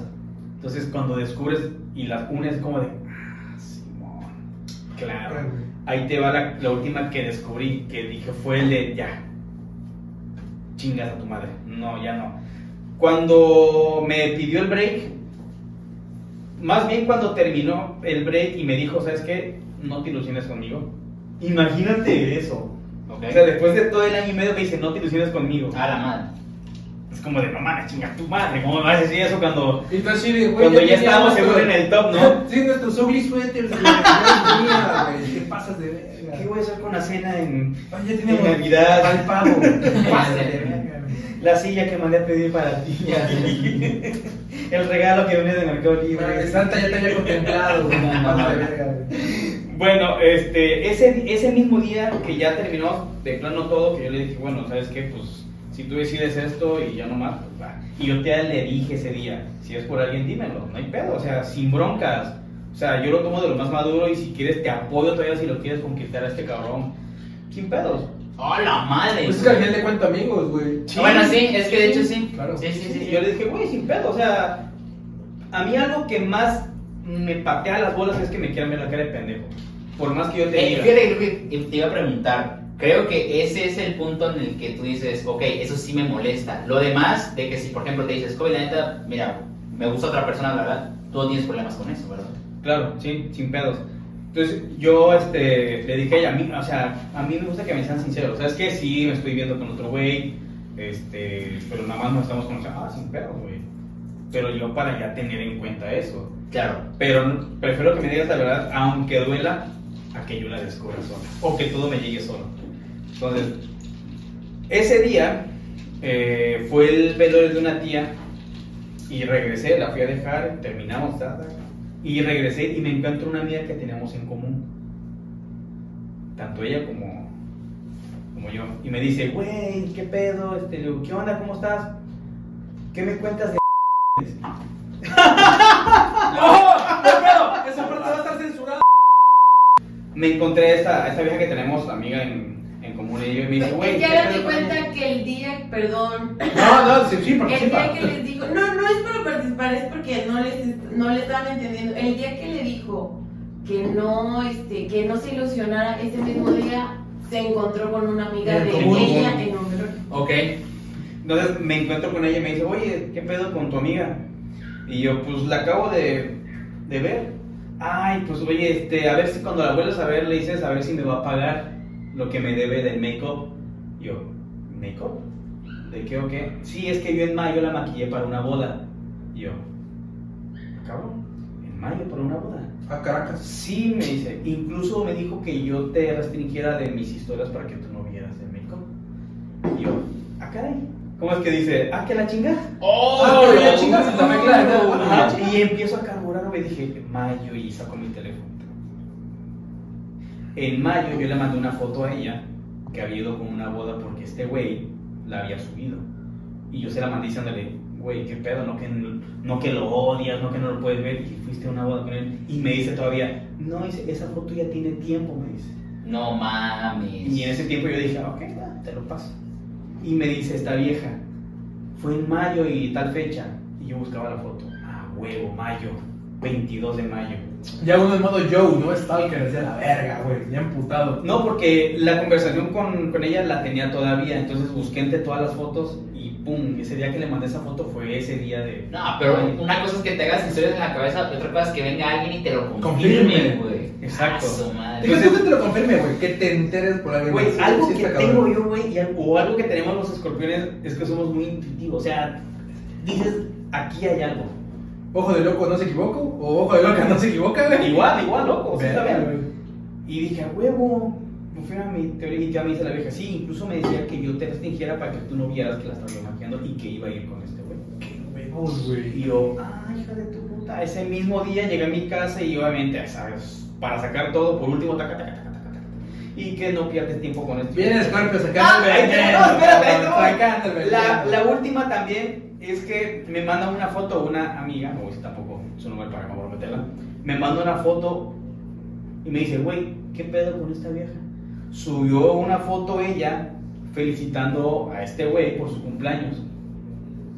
Entonces, cuando descubres y las unes, como de, ah, Simón, claro. Ahí te va la, la última que descubrí, que dije, fue el de, ya, chingas a tu madre. No, ya no. Cuando me pidió el break, más bien cuando terminó el break y me dijo, ¿sabes qué? No te ilusiones conmigo. Imagínate eso. Ok. O sea, después de todo el año y medio me dice, no te ilusiones conmigo. A la madre. Es como de, no mames, chinga tu madre. ¿Cómo me vas a decir eso cuando, Y tú así de, güey, cuando ya estábamos seguro en el top, no? <laughs> Sí, nuestros ugly sweaters, <laughs> güey. ¿Qué pasas de verga? ¿Qué voy a hacer con la cena en Ay, ya tenemos en Navidad? al pavo. <laughs> La silla que mandé a pedir para ti. el regalo que viene de Mercado Libre. Santa ya te había contemplado, güey. Pásate de verga, güey. Bueno, este, ese, ese mismo día que ya terminó de plano todo, que yo le dije, bueno, ¿sabes qué? Pues si tú decides esto y ya no más, pues va. Y yo ya le dije ese día, si es por alguien, dímelo, no hay pedo, o sea, sin broncas. O sea, yo lo tomo de lo más maduro y si quieres te apoyo todavía si lo quieres conquistar a este cabrón. Sin pedos. ¡Oh, la madre! Pues es que al final de cuento amigos, güey. Sí. Bueno, sí, es que de hecho sí. Claro. Sí, sí, sí. Y yo le dije, güey, sin pedo, o sea, a mí algo que más me patea las bolas es que me quieran ver la cara de pendejo. Por más que yo te Eh, diga. fíjate te iba a preguntar. Creo que ese es el punto en el que tú dices, ok, eso sí me molesta. Lo demás, de que si por ejemplo te dices, Kobe, la neta, mira, me gusta otra persona, la verdad, tú no tienes problemas con eso, ¿verdad? Claro, sí, sin pedos. Entonces yo este, le dije a ella, a mí, o sea, a mí me gusta que me sean sinceros. ¿Sabes qué? Sí, me estoy viendo con otro güey, este, pero nada más nos estamos conociendo. Ah, sin pedos, güey. Pero yo para ya tener en cuenta eso. Claro. Pero prefiero que me digas la verdad, aunque duela, a que yo la descubra sola. O que todo me llegue solo. Entonces, ese día eh, fue el velorio de una tía y regresé, la fui a dejar, terminamos, y regresé y me encuentro una amiga que teníamos en común. Tanto ella como, como yo. Y me dice, güey, ¿qué pedo? Este, le digo, ¿Qué onda? ¿Cómo estás? ¿Qué me cuentas de <laughs> Esa parte va a estar censurada. me encontré a esta, a esta vieja que tenemos, amiga en, y yo y me dice, güey, Es que ¿qué hagan pedo de con cuenta ella?" que el día, perdón, No, no, sí, sí, el día que les dijo, no, no es para participar, es porque no les no le estaban entendiendo. El día que le dijo que no, este, que no se ilusionara, ese mismo día se encontró con una amiga de común. ella en un Ok. Entonces me encuentro con ella y me dice, oye, ¿qué pedo con tu amiga? Y yo, pues la acabo de, de ver. Ay, pues oye, este, a ver si cuando la vuelves a ver le dices a ver si me va a pagar lo que me debe del make-up. Yo, ¿make-up? ¿De qué o qué? Sí, es que yo en mayo la maquillé para una boda. Yo, "Ah, cabrón, ¿en mayo para una boda? A Caracas. Sí, me dice. Incluso me dijo que yo te restringiera de mis historias para que tú no vieras el make-up. Y yo, ah, caray. ¿Cómo es que dice? Ah, que la chinga. ¡Oh! Ah, chingas en la. Ajá, Y empiezo a carburar, me dije, mayo, y saco mi teléfono. En mayo yo le mandé una foto a ella que había ido con una boda porque este güey la había subido. Y yo se la mandé diciéndole, güey, qué pedo, no que, no que lo odias, no que no lo puedes ver, y fuiste a una boda con él. Y me dice todavía, no, esa foto ya tiene tiempo, me dice. No mames. Y en ese tiempo yo dije, "Ah, ok, va, te lo paso. Y me dice esta vieja, fue en mayo y tal fecha. Y yo buscaba la foto. Ah, huevo, mayo, 22 de mayo. Ya uno en modo Joe, no Stalker, decía la verga, güey, ya emputado. No, porque la conversación con, con ella la tenía todavía, entonces busqué entre todas las fotos y pum, ese día que le mandé esa foto fue ese día de... No, pero una cosa es que te hagas historias en la cabeza, y otra cosa es que venga alguien y te lo confirme, Confirme. güey. Exacto. A su madre. Tú que te lo confirme, güey, que te enteres por alguien Güey, algo que tengo yo, güey, o algo que tenemos los escorpiones es que somos muy intuitivos, o sea, dices, aquí hay algo. Ojo de loco, no se equivoco, o ojo de loca, no se equivoca, güey. Igual, igual, loco, sí, está Verga, bien. güey. Y dije, a huevo, me fui a mi teoría y ya me dice la vieja, sí, incluso me decía que yo te restringiera para que tú no vieras que la estaba maquillando y que iba a ir con este güey. Qué huevos, güey. Y yo, ah, hija de tu puta. Ese mismo día llegué a mi casa y obviamente, ¿sabes? Para sacar todo, por último, taca, taca, taca, taca, taca. Y que no pierdes tiempo con esto. Viene Scorpio sacando Ah, no, espérate, La, veneno. la última también es que me manda una foto una amiga, no voy tampoco su nombre para comprometerla, me manda una foto y me dice, güey, ¿qué pedo con esta vieja? Subió una foto ella felicitando a este güey por su cumpleaños.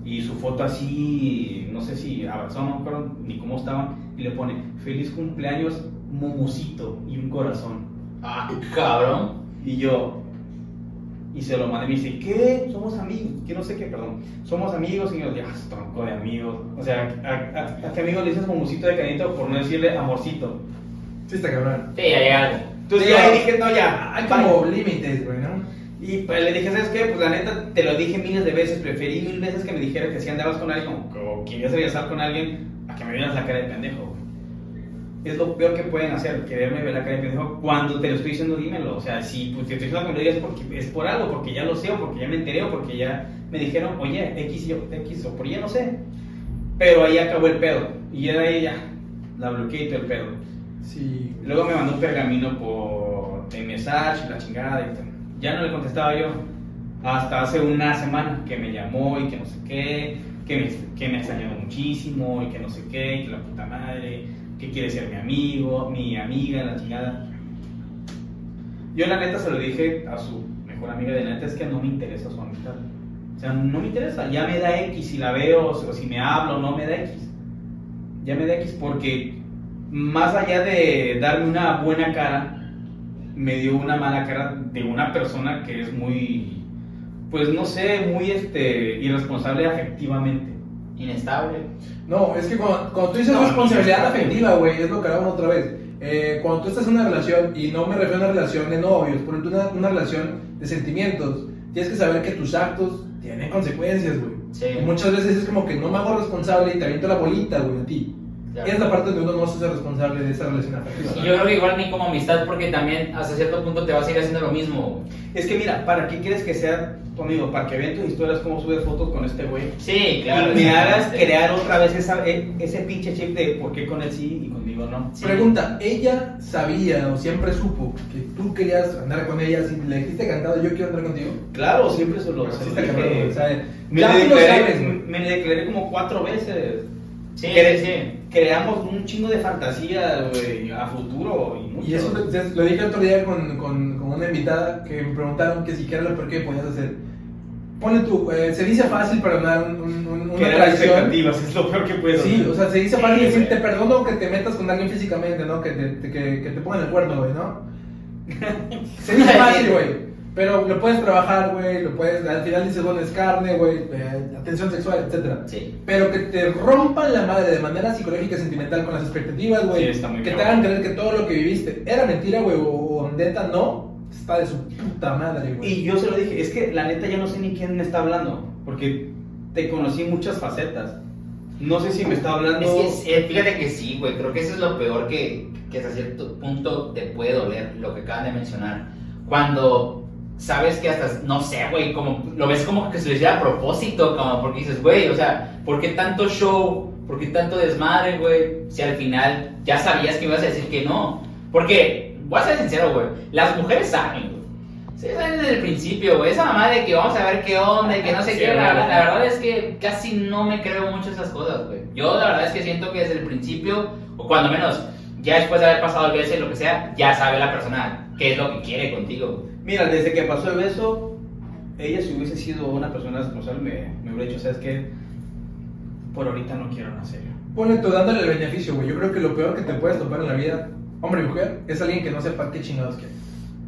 Y su foto así, no sé si abrazó, no me acuerdo ni cómo estaba, y le pone, feliz cumpleaños, momusito, y un corazón. Ah, cabrón. Y yo, y se lo mandé y me dice, ¿qué? Somos amigos, que no sé qué, perdón. Somos amigos y yo, ya, tronco de amigos. O sea, ¿a, a, a qué amigo le dices momusito de cariñito por no decirle amorcito? Sí, está cabrón. Sí, ya llega algo. Entonces Sí, yo hay- le dije, no, ya, Hay bye". como límites, güey, ¿no? Y pues le dije, ¿sabes qué? Pues la neta, te lo dije miles de veces, preferí mil veces que me dijera que si andabas con alguien o, o querías regresar con alguien, a que me vieras la cara de pendejo. güey. Es lo peor que pueden hacer, quererme ver la cara de pendejo. Cuando te lo estoy diciendo, dímelo. O sea, si pues, te estoy diciendo que me lo digas porque es por algo, porque ya lo sé, o porque ya me enteré, o porque ya me dijeron, oye, X y yo, X, o por ya no sé. Pero ahí acabó el pedo. Y era ella, la bloqueé y todo el pedo. Sí. Luego me mandó un pergamino por el mensaje, la chingada y tal. Ya no le contestaba yo. Hasta hace una semana que me llamó y que no sé qué, que me, que me ha extrañado muchísimo y que no sé qué, que la puta madre, que quiere ser mi amigo, mi amiga, la chingada. Yo la neta se lo dije a su mejor amiga de neta, es que no me interesa su amistad. O sea, no me interesa, ya me da X si la veo o si me hablo, no me da X. Ya me da X porque más allá de darme una buena cara, me dio una mala cara de una persona que es muy, pues no sé, muy este, irresponsable afectivamente. Inestable. No, es que cuando, cuando tú dices No, responsabilidad no, afectiva, güey, es lo que hablamos otra vez. Eh, cuando tú estás en una relación, y no me refiero a una relación de novios, por ejemplo, una, una relación de sentimientos, tienes que saber que tus actos tienen consecuencias, güey. Sí. Y muchas veces es como que no me hago responsable y te aviento la bolita, güey, a ti. Claro. Es la parte donde uno no se hace responsable de esa relación afectiva. Y yo creo que igual ni como amistad, porque también hasta cierto punto te vas a ir haciendo lo mismo. Es que mira, ¿para qué quieres que sea tu amigo? Para que vean tus historias, cómo subes fotos con este güey. Sí, claro. y me hagas crear otra vez esa, e- ese pinche chip de por qué con él sí y conmigo no. Sí. Pregunta, ¿ella sabía o siempre supo que tú querías andar con ella? Si le dijiste cantado, yo quiero andar contigo. Claro, siempre se lo, se dije. güey, o sea, Me ya le, tú lo declaré, sabes, me le declaré como cuatro veces. Sí, Cre- sí. Creamos un chingo de fantasía, güey, a futuro y mucho. Y eso lo, lo dije otro día con, con una invitada que me preguntaron que si era lo peor que podías hacer. Pone tú, eh, se dice fácil perdonar un, un, un- una traición. expectativas, es lo peor que puedes Sí, hacer. o sea, se dice fácil Sí, decir te perdono que te metas con alguien físicamente, ¿no? Que te, te- que, que te pongan el cuerno, güey, ¿no? <laughs> se dice fácil, güey. Pero lo puedes trabajar, güey, lo puedes, al final dices, bueno, es carne, güey, eh, atención sexual, etcétera. Sí. Pero que te rompan la madre de manera psicológica y sentimental con las expectativas, güey. Sí, está muy que te cabrón. hagan creer que todo lo que viviste era mentira, güey, o, o neta no. Está de su puta madre, güey. Y yo se lo dije, es que la neta ya no sé ni quién me está hablando, porque te conocí en muchas facetas. No sé si me está hablando... Es que, es- eh, fíjate que sí, güey. Creo que eso es lo peor que, que hasta cierto punto te puede doler, lo que acaban de mencionar. Cuando sabes que hasta, no sé, güey, como lo ves como que se lo hiciera a propósito, como porque dices, güey, o sea, ¿por qué tanto show? ¿Por qué tanto desmadre, güey? Si al final ya sabías que ibas a decir que no. Porque, voy a ser sincero, güey, las mujeres saben, güey. Sí, saben desde el principio, güey. Esa mamá de que vamos a ver qué onda y que no sé Sí, qué, la, verdad es que casi no me creo mucho esas cosas, güey. Yo la verdad es que siento que desde el principio, o cuando menos, ya después de haber pasado el beso y lo que sea, ya sabe la persona qué es lo que quiere contigo. Mira, desde que pasó el beso, ella si hubiese sido una persona responsable me, me hubiera dicho, ¿sabes qué? Por ahorita no quiero una serio. Pone tú dándole el beneficio, güey. Yo creo que lo peor que te puedes topar en la vida, hombre y mujer, es alguien que no sepa qué chingados quiere.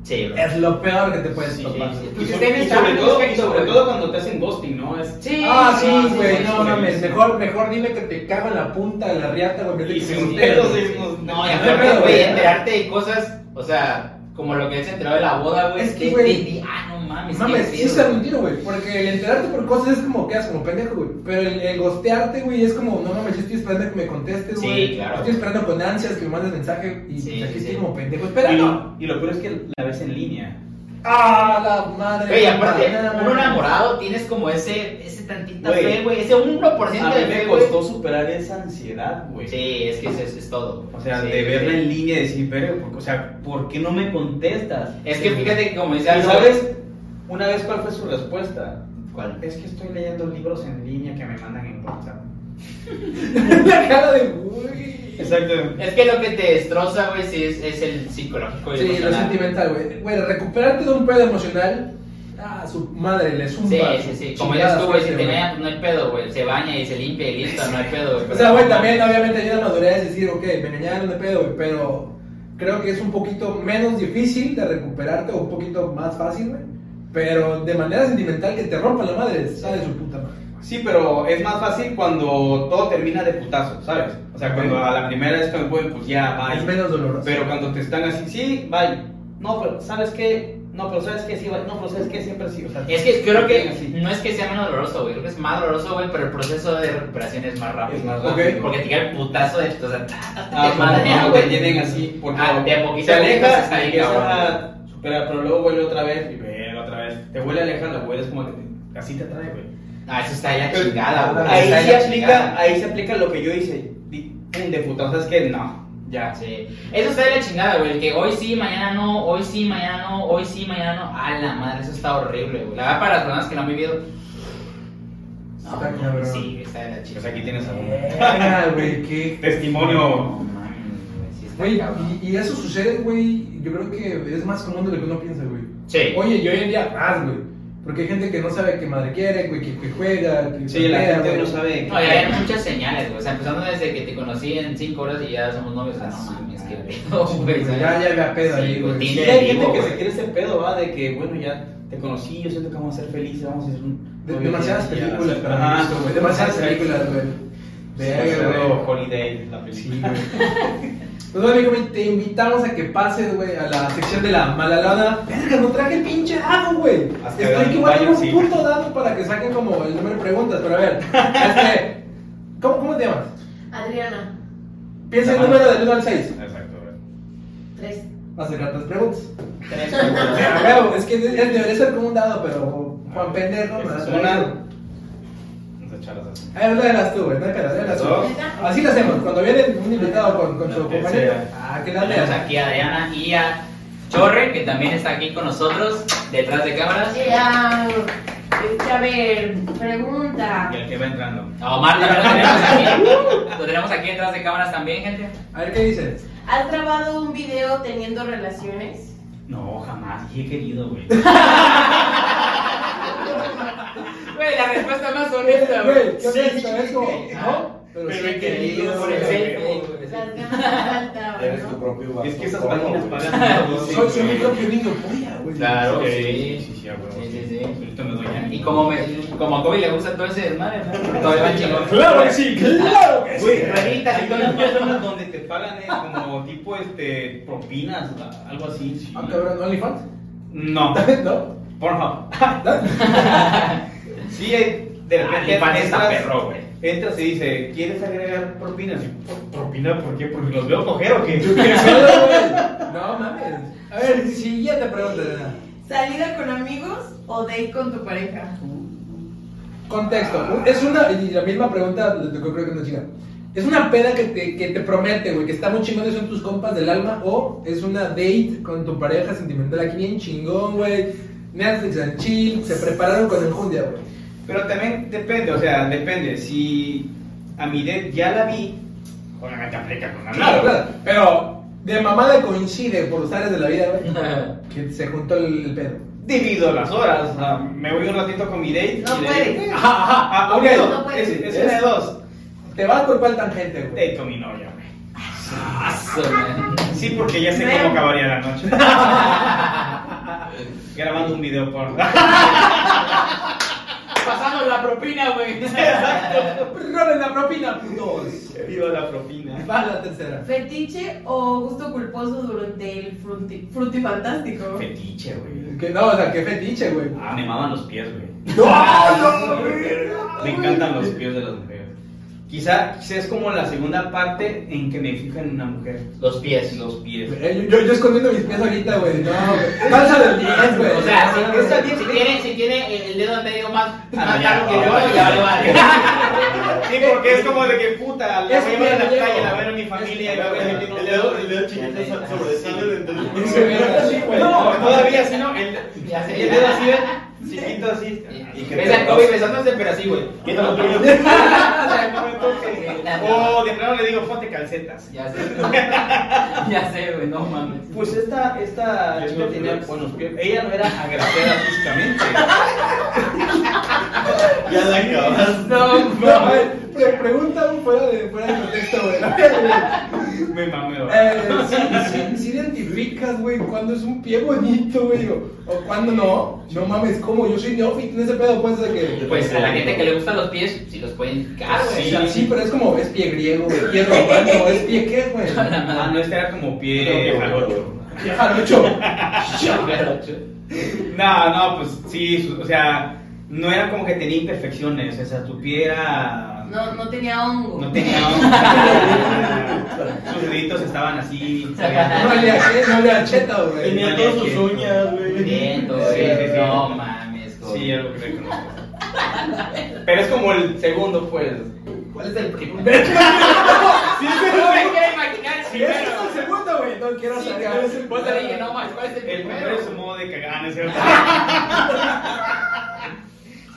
Sí, bro. Es lo peor que te puedes Sí, topar. sí. Y, Pues sobre, ustedes y sobre saben, todo, y sobre todo cuando te hacen ghosting, ¿no? Es, Sí. Ah, sí, sí, güey, sí, no sí, mames. sí. Mejor, mejor dime que te cago en la punta de la riata, güey. y que te sin pedos, No, y No aparte, güey, enterarte de cosas, o sea, como lo que se enteró de la boda, güey. Es que, güey, Ah, no mames. Mames, sí güey. un tiro, güey. Porque el enterarte por cosas es como, quedas como pendejo, güey. Pero el, el gostearte, güey, es como, no mames, yo estoy esperando que me contestes, Sí, güey. claro. Estoy esperando con ansias que me mandes mensaje y Sí, pues, aquí sí, estoy sí. como pendejo. Y Espera, no. lo, y lo peor es que la ves en línea. ¡Ah, la madre! Güey, aparte, no. enamorado tienes como ese, ese tantita Güey. fe, güey, ese 1% A de mí fe, me costó superar esa ansiedad, güey. Sí, es que eso es, es todo. O sea, Sí, de verla sí. en línea y decir, pero, o sea, ¿por qué no me contestas? Es que fíjate que como ¿Y dice sabes una vez cuál fue su respuesta? ¿Cuál? Es que estoy leyendo libros en línea que me mandan en WhatsApp. <laughs> la cara de, güey. Exacto. Es que lo que te destroza, güey, sí es, es el psicológico y Sí, lo sentimental, güey. Güey, recuperarte de un pedo emocional, ah, su madre, le zumba. Sí, sí, sí. Como dices tú, güey, si te pues no hay pedo, güey. Se baña y se limpia y listo, no hay pedo, güey. O sea, no güey, también obviamente hay una madurez de decir, ok, me engañaron de pedo, güey, pero creo que es un poquito menos difícil de recuperarte o un poquito más fácil, güey. Pero de manera sentimental que te rompa la madre, sale su puta madre. Sí, pero es más fácil cuando todo termina de putazo, ¿sabes? O sea, cuando a la primera vez que me pueden, pues ya, bye. Es menos doloroso. Pero cuando te están así, sí, bye. No, pero ¿sabes qué? No, pero ¿sabes qué? Sí, bye. No, pero ¿sabes qué? Siempre sí. O sea, Es que creo que así. no es que sea menos doloroso, güey. Creo que es más doloroso, güey, pero el proceso de recuperación es más rápido. Es más rápido. Porque te queda el putazo de o sea, Ah, <laughs> te madrean, cuando güey. te tienen así, porque Ah, de a poquito se a poquito se aleja está y ahí, empieza cabrón. a superar, pero luego vuelve otra vez y ve Te vuelve a alejar, la vuelves como que te- así te atrae, güey. Ah, eso está ya chingada, güey. Ahí se aplica, chingada. ahí se aplica lo que yo hice. De puta, o sea, es que no, ya. Sí. Eso está de la chingada, güey. El que hoy sí, mañana no, hoy sí, mañana no, hoy sí, mañana no. A la madre, eso está horrible, güey. La verdad, para las personas que lo han vivido. No, Está no, cabrón. sí, está de la Pues chingada. aquí tienes algún Verga, güey, qué. <laughs> testimonio. No, mames, güey, sí está Güey, cabrón. y, y eso sucede, güey, yo creo que es más común de lo que uno piensa, güey. Sí. Oye, y hoy en día más, güey. Porque hay gente que no sabe qué madre quiere, güey, que, que juega, que Sí, la gente güey. no sabe. No, y hay muchas señales, güey. O sea, empezando desde que te conocí en 5 horas y ya somos novios. Sea, no mames, qué pedo, güey. Ya, ya había pedo ahí, Sí, güey. Sí, hay gente que se quiere ese pedo, va, de que, bueno, ya te conocí, yo siento que vamos a ser felices, vamos a ser un. De- demasiadas películas para Ajá, mí, esto, güey. Demasiadas películas, güey. Güey. Holiday, la Sí, película. <laughs> Pues bueno, amigo, te invitamos a que pases, güey, a la sección de la malalada. Verga, no traje el pinche dado, güey. Estoy que un voy a baño, un sí. puto dado para que saquen como el número de preguntas. Pero a ver, este, ¿cómo, ¿cómo te llamas? Adriana, Piensa el número del 1 al 6. Exacto, güey. tres. Vas a sacar tres preguntas. Tres <laughs> preguntas. es que debería ser como un dado, pero Juan Pendejo, ¿no? es una. Vamos a así. A ver, léelas tú, güey, no hay pedo, léelas tú. Así lo hacemos, cuando viene un invitado con, con su compañero. Ah, que la Tenemos aquí a Diana y a Chorre, que también está aquí con nosotros, detrás de cámaras. Eh, ah, este, a ver, pregunta. Y el que va entrando. A Omar también lo tenemos aquí. <laughs> Lo tenemos aquí detrás de cámaras también, gente. A ver, ¿qué dice? ¿Has grabado un video teniendo relaciones? No, jamás. Y he querido, güey. <laughs> Güey, la respuesta más honesta, Güey, ¿qué Sí. honesta es como, Ah, ¿no? Pero pero sí querido, Por el. Las faltaban, Eres tu propio vaso. Es que esas páginas pagan. Soy, soy mi propio niño polla, güey. Claro, Sí, sí. sí, sí, Sí, sí. Y como, me, como a Kobe le gusta todo ese desmadre, ¿no? Todavía va chingón. Claro que sí, claro que sí. Güey, raritas y Hay todo. unas personas donde te pagan eh, como tipo este propinas, algo así. Sí. Ah, cabrón, ¿OnlyFans? No, <laughs> ¿No? Pornhub. <laughs> Sí, hay- de repente está entras, perro, güey. entras y dice, ¿quieres agregar propinas? Y, "¿Pro- ¿Propina por qué? Porque los veo coger o qué. <laughs> No mames. A ver, siguiente pregunta. ¿Salida con amigos o date con tu pareja? Contexto. Es una, y la misma pregunta le tocó creo que una chica. ¿Es una peda que te, que te promete, güey, que está muy chingón y son tus compas del alma? ¿O es una date con tu pareja sentimental aquí bien chingón, güey? Netflix and chill, se prepararon con enjundia, güey. Pero también depende, o sea, depende. Si a mi date ya la vi, obviamente aplica con amigos. Claro, claro. Pero de mamada coincide por los áreas de la vida, güey, <laughs> que se juntó el, el pedo. Divido las horas, o sea, me voy un ratito con mi date. No y de- puedes. <laughs> Ajá, ajá, ah, no puedes. es, es una de dos. te vas por cuál tangente, güey. De con mi novia, güey. Aso, man. Sí, porque ya sé cómo acabaría la noche. <laughs> Grabando un video por. <laughs> Pasando la propina, güey. Roben la propina, putos. Viva la propina. Va la tercera. ¿Fetiche o gusto culposo durante el fruti, frutifantástico? Fetiche, güey. Que no, o sea, qué fetiche, güey. Ah, me maman los pies, güey. ¡No, no, Me encantan los pies de las mujeres. Quizá, quizá es como la segunda parte en que me fijo en una mujer. Los pies. Los pies. Yo, yo escondiendo mis pies ahorita, güey. No, güey. Falsa del 10, güey. O sea, si, No, tiene, si tiene el, el dedo medio más, más Ah, ya, largo que yo, ya, ya vale. <laughs> Sí, porque es como de que puta, la voy a llevar a la calle, la voy a ver a mi familia y va a ver un dedo. el dedo chiquito sobresale del güey. No, todavía así, ¿no? El, Ya sé. el dedo así. Chiquito así. Y que Kobe besándose, pero así, güey. Quítalo, pero- <laughs> O sea, no me toques. O de plano le digo, ponte calcetas. Ya sé. <laughs> Ya sé, güey, no mames. Pues esta, esta chica tenía buenos pies. Ella no era agraciada físicamente. <laughs> Ya la acabas. No, No, a ver, pre- pregunta fuera de, fuera de contexto, güey. Me mamé. Eh, si, si, si identificas, güey, cuando es un pie bonito, güey, o, o cuando no, no mames, ¿cómo? Yo soy neófito en ese pedo, pues, de que... Pues a la gente que le gustan los pies, sí los pueden indicar, O güey. sea, sí, pero es como, es pie griego, güey, pie romano, es pie qué, güey. <laughs> Ah, no, este era como pie jarocho. <laughs> Pie jarocho. No, no, pues sí, o sea, no era como que tenía imperfecciones, o sea, tu pie era... No, no tenía hongo. No tenía... <laughs> Sus deditos estaban así... No le a no le a cheto, güey. Tenía todas sus uñas, güey. Güey. Sí, sí, sí. No mames, Kobe. Sí, es lo que reconozco. <laughs> Pero es como el segundo, pues. ¿Cuál es el primero? <laughs> Sí, pero me quiero imaginar el Ese primero. es el segundo, güey, no quiero Sí, saber. Vos te dije, no mames, ¿cuál es el El primero primero? es su modo de cagar, ¿no es cierto?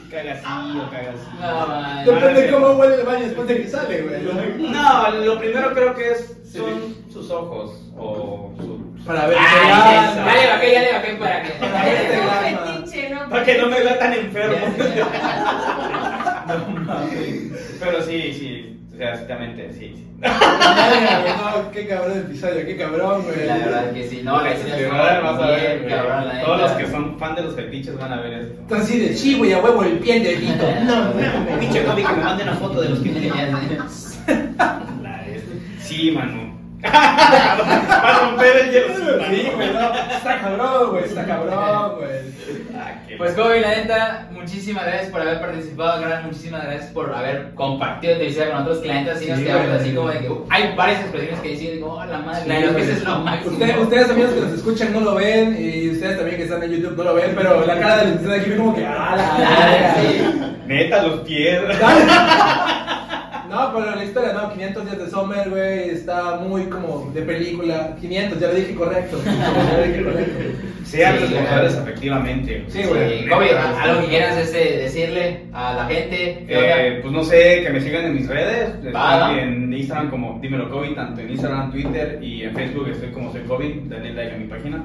Caga así o caga así. No mames. Depende de cómo huele el baño después de que sale, güey. No, lo primero creo que es son sus ojos o su... Para ver Ah, si ya le bajé, ya le bajé para que. Para <laughs> ¿no? Para que no me vea tan enfermo. Ya, <laughs> ya. No mames. Pero sí, sí. O sea, ciertamente, sí. sí. No, <laughs> qué cabrón el episodio, qué cabrón, güey. La verdad que sí, no, la historia vas a ver, bien, cabrón, la Todos los que son fan de los fetiches van a ver esto. Entonces así de sí, güey, a huevo el pie de dedito. <laughs> No, no, Pinche Kobe que me mande una foto de los que <laughs> Ya tiene. sé. La es- Sí, Manu. Va a romper el hielo. Sí, güey, no. Está cabrón, güey, está cabrón, güey. Pues Kobe, la neta, muchísimas gracias por haber participado, gran, muchísimas gracias por haber compartido tu historia con otros clientes, así nos Sí, quedamos güey. así como de que hay varias expresiones que deciden, oh la madre, la los pies es lo máximo. Ustedes, ustedes amigos que nos escuchan no lo ven y ustedes también que están en YouTube no lo ven, pero la cara del de aquí como que ah, la <laughs> verga. Sí. Neta, los pies. <laughs> No, pero la historia, no, 500 días de Summer, güey, está muy como de película. 500, ya lo dije correcto. <laughs> Ya lo dije correcto. Sean Sí, responsables güey. efectivamente. Sí, güey. Sí, algo que quieras este, decirle a la gente. Eh, pues no sé, que me sigan en mis redes. Estoy en Instagram como Dímelo Kobe, tanto en Instagram, Twitter y en Facebook estoy como Soy Kobe. Denle like a mi página.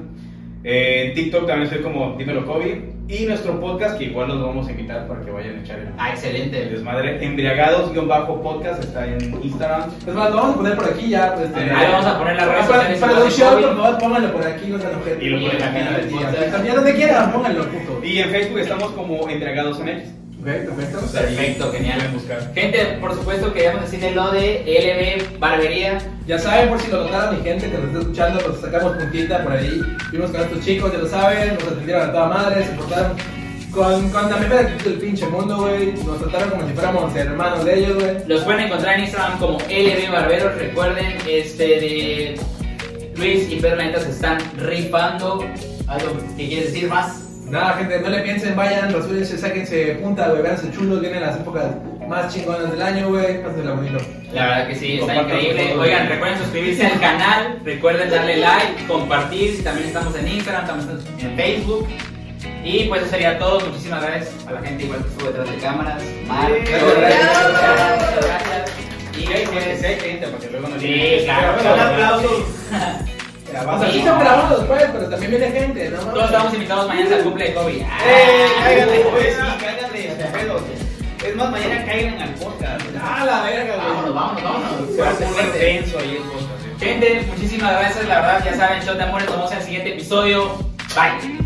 Eh, en TikTok también estoy como Dímelo Kobe. Y nuestro podcast, que igual los vamos a invitar para que vayan a echar el, Ah, el excelente. desmadre. Embriagados-podcast está en Instagram. Es más, lo vamos a poner por aquí ya. Pues, este, Ahí vamos a poner redes Ah, para- sociales. Para producción, por favor, pónganlo por aquí, no sean objetos. Y lo ponen aquí en el Y También donde quieran, pónganlo, puto. Y en Facebook estamos como Embriagados MX. Perfecto, perfecto. Perfecto, genial. Gente, por supuesto queríamos decirle lo de LB Barbería. Ya saben, por si lo notaron, mi gente que nos está escuchando, nos sacamos puntita por ahí. Vimos con estos chicos, ya lo saben, nos atendieron a toda madre, se portaron con, con la mejor actitud del pinche mundo, güey. Nos trataron como si fuéramos hermanos de ellos, güey. Los pueden encontrar en Instagram como LB Barberos. Recuerden, este de Luis y Pedro la neta se están rifando. ¿Algo que quieres decir más? Nada, gente, no le piensen, vayan, rasúrense, sáquense punta, güey, véanse chulos, vienen las épocas más chingonas del año, güey. Pásenla bonito. La verdad que sí, está increíble. todo. Oigan, recuerden suscribirse al canal, recuerden darle <laughs> like, compartir. También estamos en Instagram, estamos en Facebook. Y pues eso sería todo. Muchísimas gracias a la gente igual que estuvo detrás de cámaras. Mar, Sí, gracias. muchas gracias. Y pues, gente, porque luego nos Sí, claro. Son aplausos. <laughs> Sí son grabados, pues, pero también viene gente, ¿no? todos estamos invitados mañana al cumple de Kobe. ¡Eh! Cáiganle, pues sí, cáiganle, pedos. Es más, mañana caigan al podcast. Ah, la verga, güey. Vámonos, vámonos, vámonos. Se va a poner ahí el podcast. Gente, muchísimas gracias, la verdad, ya saben, Shot de Amores, nos vemos en el siguiente episodio. Bye.